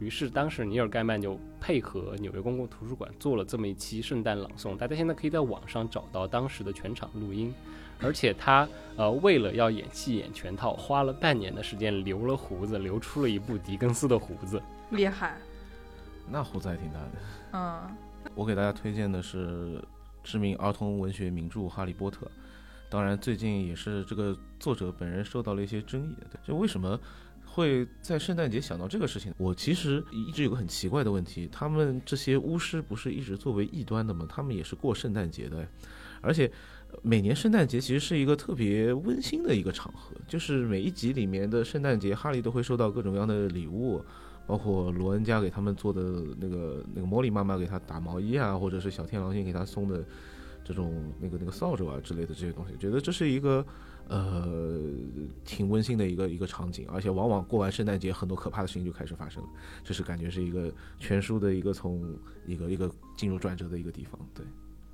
于是当时尼尔盖曼就配合纽约公共图书馆做了这么一期圣诞朗诵，大家现在可以在网上找到当时的全场录音。而且他呃为了要演戏演全套，花了半年的时间留了胡子，留出了一部狄更斯的胡子。厉害，那胡子还挺大的。嗯，我给大家推荐的是知名儿童文学名著《哈利波特》，当然最近也是这个作者本人受到了一些争议。对，就为什么会在圣诞节想到这个事情？我其实一直有个很奇怪的问题，他们这些巫师不是一直作为异端的吗？他们也是过圣诞节的，而且每年圣诞节其实是一个特别温馨的一个场合，就是每一集里面的圣诞节，哈利都会收到各种各样的礼物。包括罗恩家给他们做的那个那个茉莉妈妈给他打毛衣啊，或者是小天狼星给他送的这种那个那个扫帚啊之类的这些东西，觉得这是一个呃挺温馨的一个一个场景，而且往往过完圣诞节，很多可怕的事情就开始发生了，这是感觉是一个全书的一个从一个一个进入转折的一个地方，对。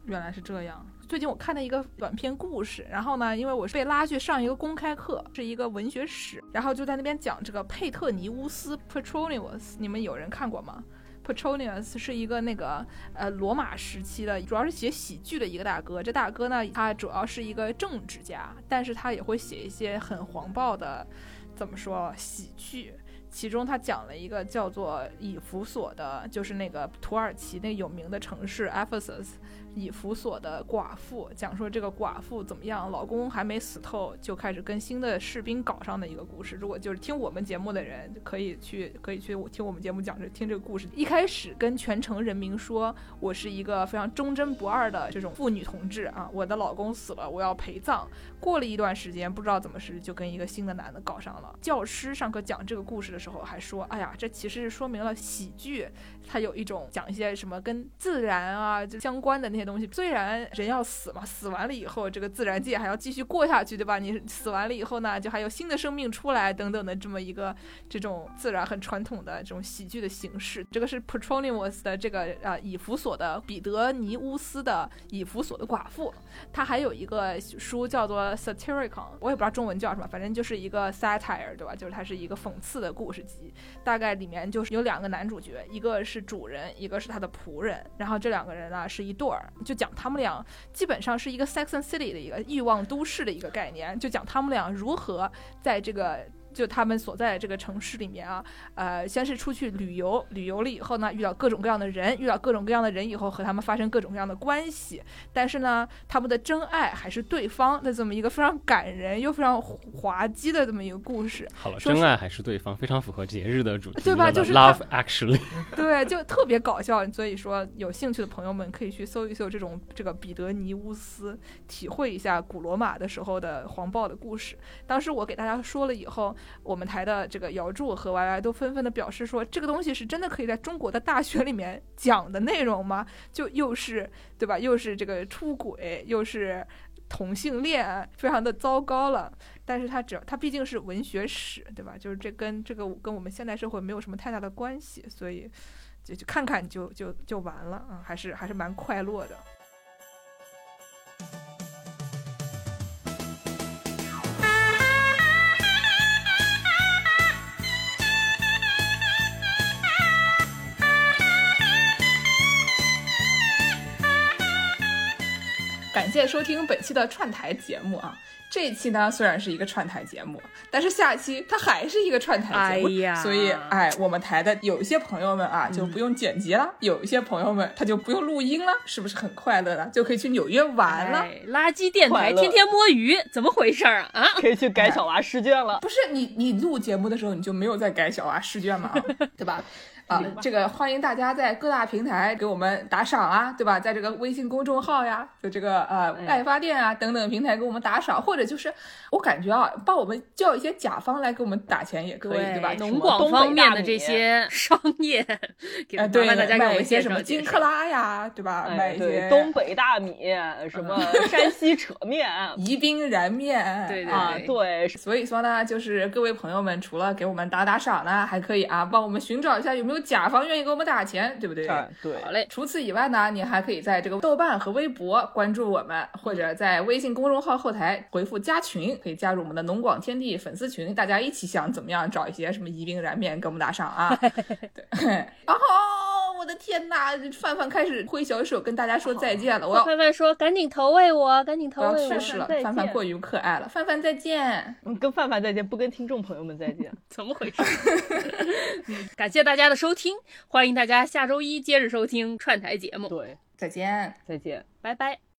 原来是这样。最近我看了一个短篇故事，然后呢，因为我是被拉去上一个公开课，是一个文学史，然后就在那边讲这个佩特尼乌斯 （Petronius），你们有人看过吗？Petronius 是一个那个呃罗马时期的，主要是写喜剧的一个大哥。这大哥呢，他主要是一个政治家，但是他也会写一些很黄暴的，怎么说喜剧。其中他讲了一个叫做以弗所的，就是那个土耳其那有名的城市 Ephesus。以弗所的寡妇讲说这个寡妇怎么样，老公还没死透就开始跟新的士兵搞上的一个故事。如果就是听我们节目的人，可以去可以去听我们节目讲这听这个故事。一开始跟全城人民说，我是一个非常忠贞不二的这种妇女同志啊，我的老公死了，我要陪葬。过了一段时间，不知道怎么是就跟一个新的男的搞上了。教师上课讲这个故事的时候还说，哎呀，这其实是说明了喜剧，它有一种讲一些什么跟自然啊就相关的那些。东西虽然人要死嘛，死完了以后，这个自然界还要继续过下去，对吧？你死完了以后呢，就还有新的生命出来等等的这么一个这种自然很传统的这种喜剧的形式。这个是 Petronius 的这个啊以弗所的彼得尼乌斯的以弗所的寡妇，他还有一个书叫做 Satiricon，我也不知道中文叫什么，反正就是一个 satire，对吧？就是它是一个讽刺的故事集，大概里面就是有两个男主角，一个是主人，一个是他的仆人，然后这两个人呢是一对儿。就讲他们俩基本上是一个 Sex and City 的一个欲望都市的一个概念，就讲他们俩如何在这个。就他们所在的这个城市里面啊，呃，先是出去旅游，旅游了以后呢，遇到各种各样的人，遇到各种各样的人以后，和他们发生各种各样的关系。但是呢，他们的真爱还是对方的这么一个非常感人又非常滑稽的这么一个故事。好了，真爱还是对方，非常符合节日的主题，对吧？就是 Love Actually，对，就特别搞笑。所以说，有兴趣的朋友们可以去搜一搜这种这个彼得尼乌斯，体会一下古罗马的时候的黄暴的故事。当时我给大家说了以后。我们台的这个姚柱和 Y Y 都纷纷的表示说，这个东西是真的可以在中国的大学里面讲的内容吗？就又是对吧？又是这个出轨，又是同性恋，非常的糟糕了。但是它只要它毕竟是文学史，对吧？就是这跟这个跟我们现代社会没有什么太大的关系，所以就就看看就就就完了啊，还是还是蛮快乐的。感谢收听本期的串台节目啊！这一期呢虽然是一个串台节目，但是下期它还是一个串台节目，所以哎，我们台的有一些朋友们啊就不用剪辑了，有一些朋友们他就不用录音了，是不是很快乐呢？就可以去纽约玩了。垃圾电台天天摸鱼，怎么回事啊？啊，可以去改小娃试卷了。不是你你录节目的时候你就没有在改小娃试卷吗？对吧？啊，这个欢迎大家在各大平台给我们打赏啊，对吧？在这个微信公众号呀，就这个呃爱发电啊等等平台给我们打赏，或者就是我感觉啊，帮我们叫一些甲方来给我们打钱也可以，对吧？农广方面的这些 商业，啊对，买一些什么金克拉呀，对吧？买一些东北大米，什么山西扯面、宜宾燃面，对啊对。所以说呢，就是各位朋友们，除了给我们打打赏呢，还可以啊帮我们寻找一下有没有。甲方愿意给我们打钱，对不对？对，好嘞。除此以外呢，你还可以在这个豆瓣和微博关注我们，或者在微信公众号后台回复加群，可以加入我们的农广天地粉丝群，大家一起想怎么样找一些什么宜宾燃面给我们打赏啊？对，然后我的天呐，范范开始挥小手跟大家说再见了。我要范范说赶紧投喂我，赶紧投喂我。去世了，范范过于可爱了。范范再见，嗯，跟范范再见，不跟听众朋友们再见，怎么回事？感谢大家的收。收听，欢迎大家下周一接着收听串台节目。对，再见，再见，拜拜。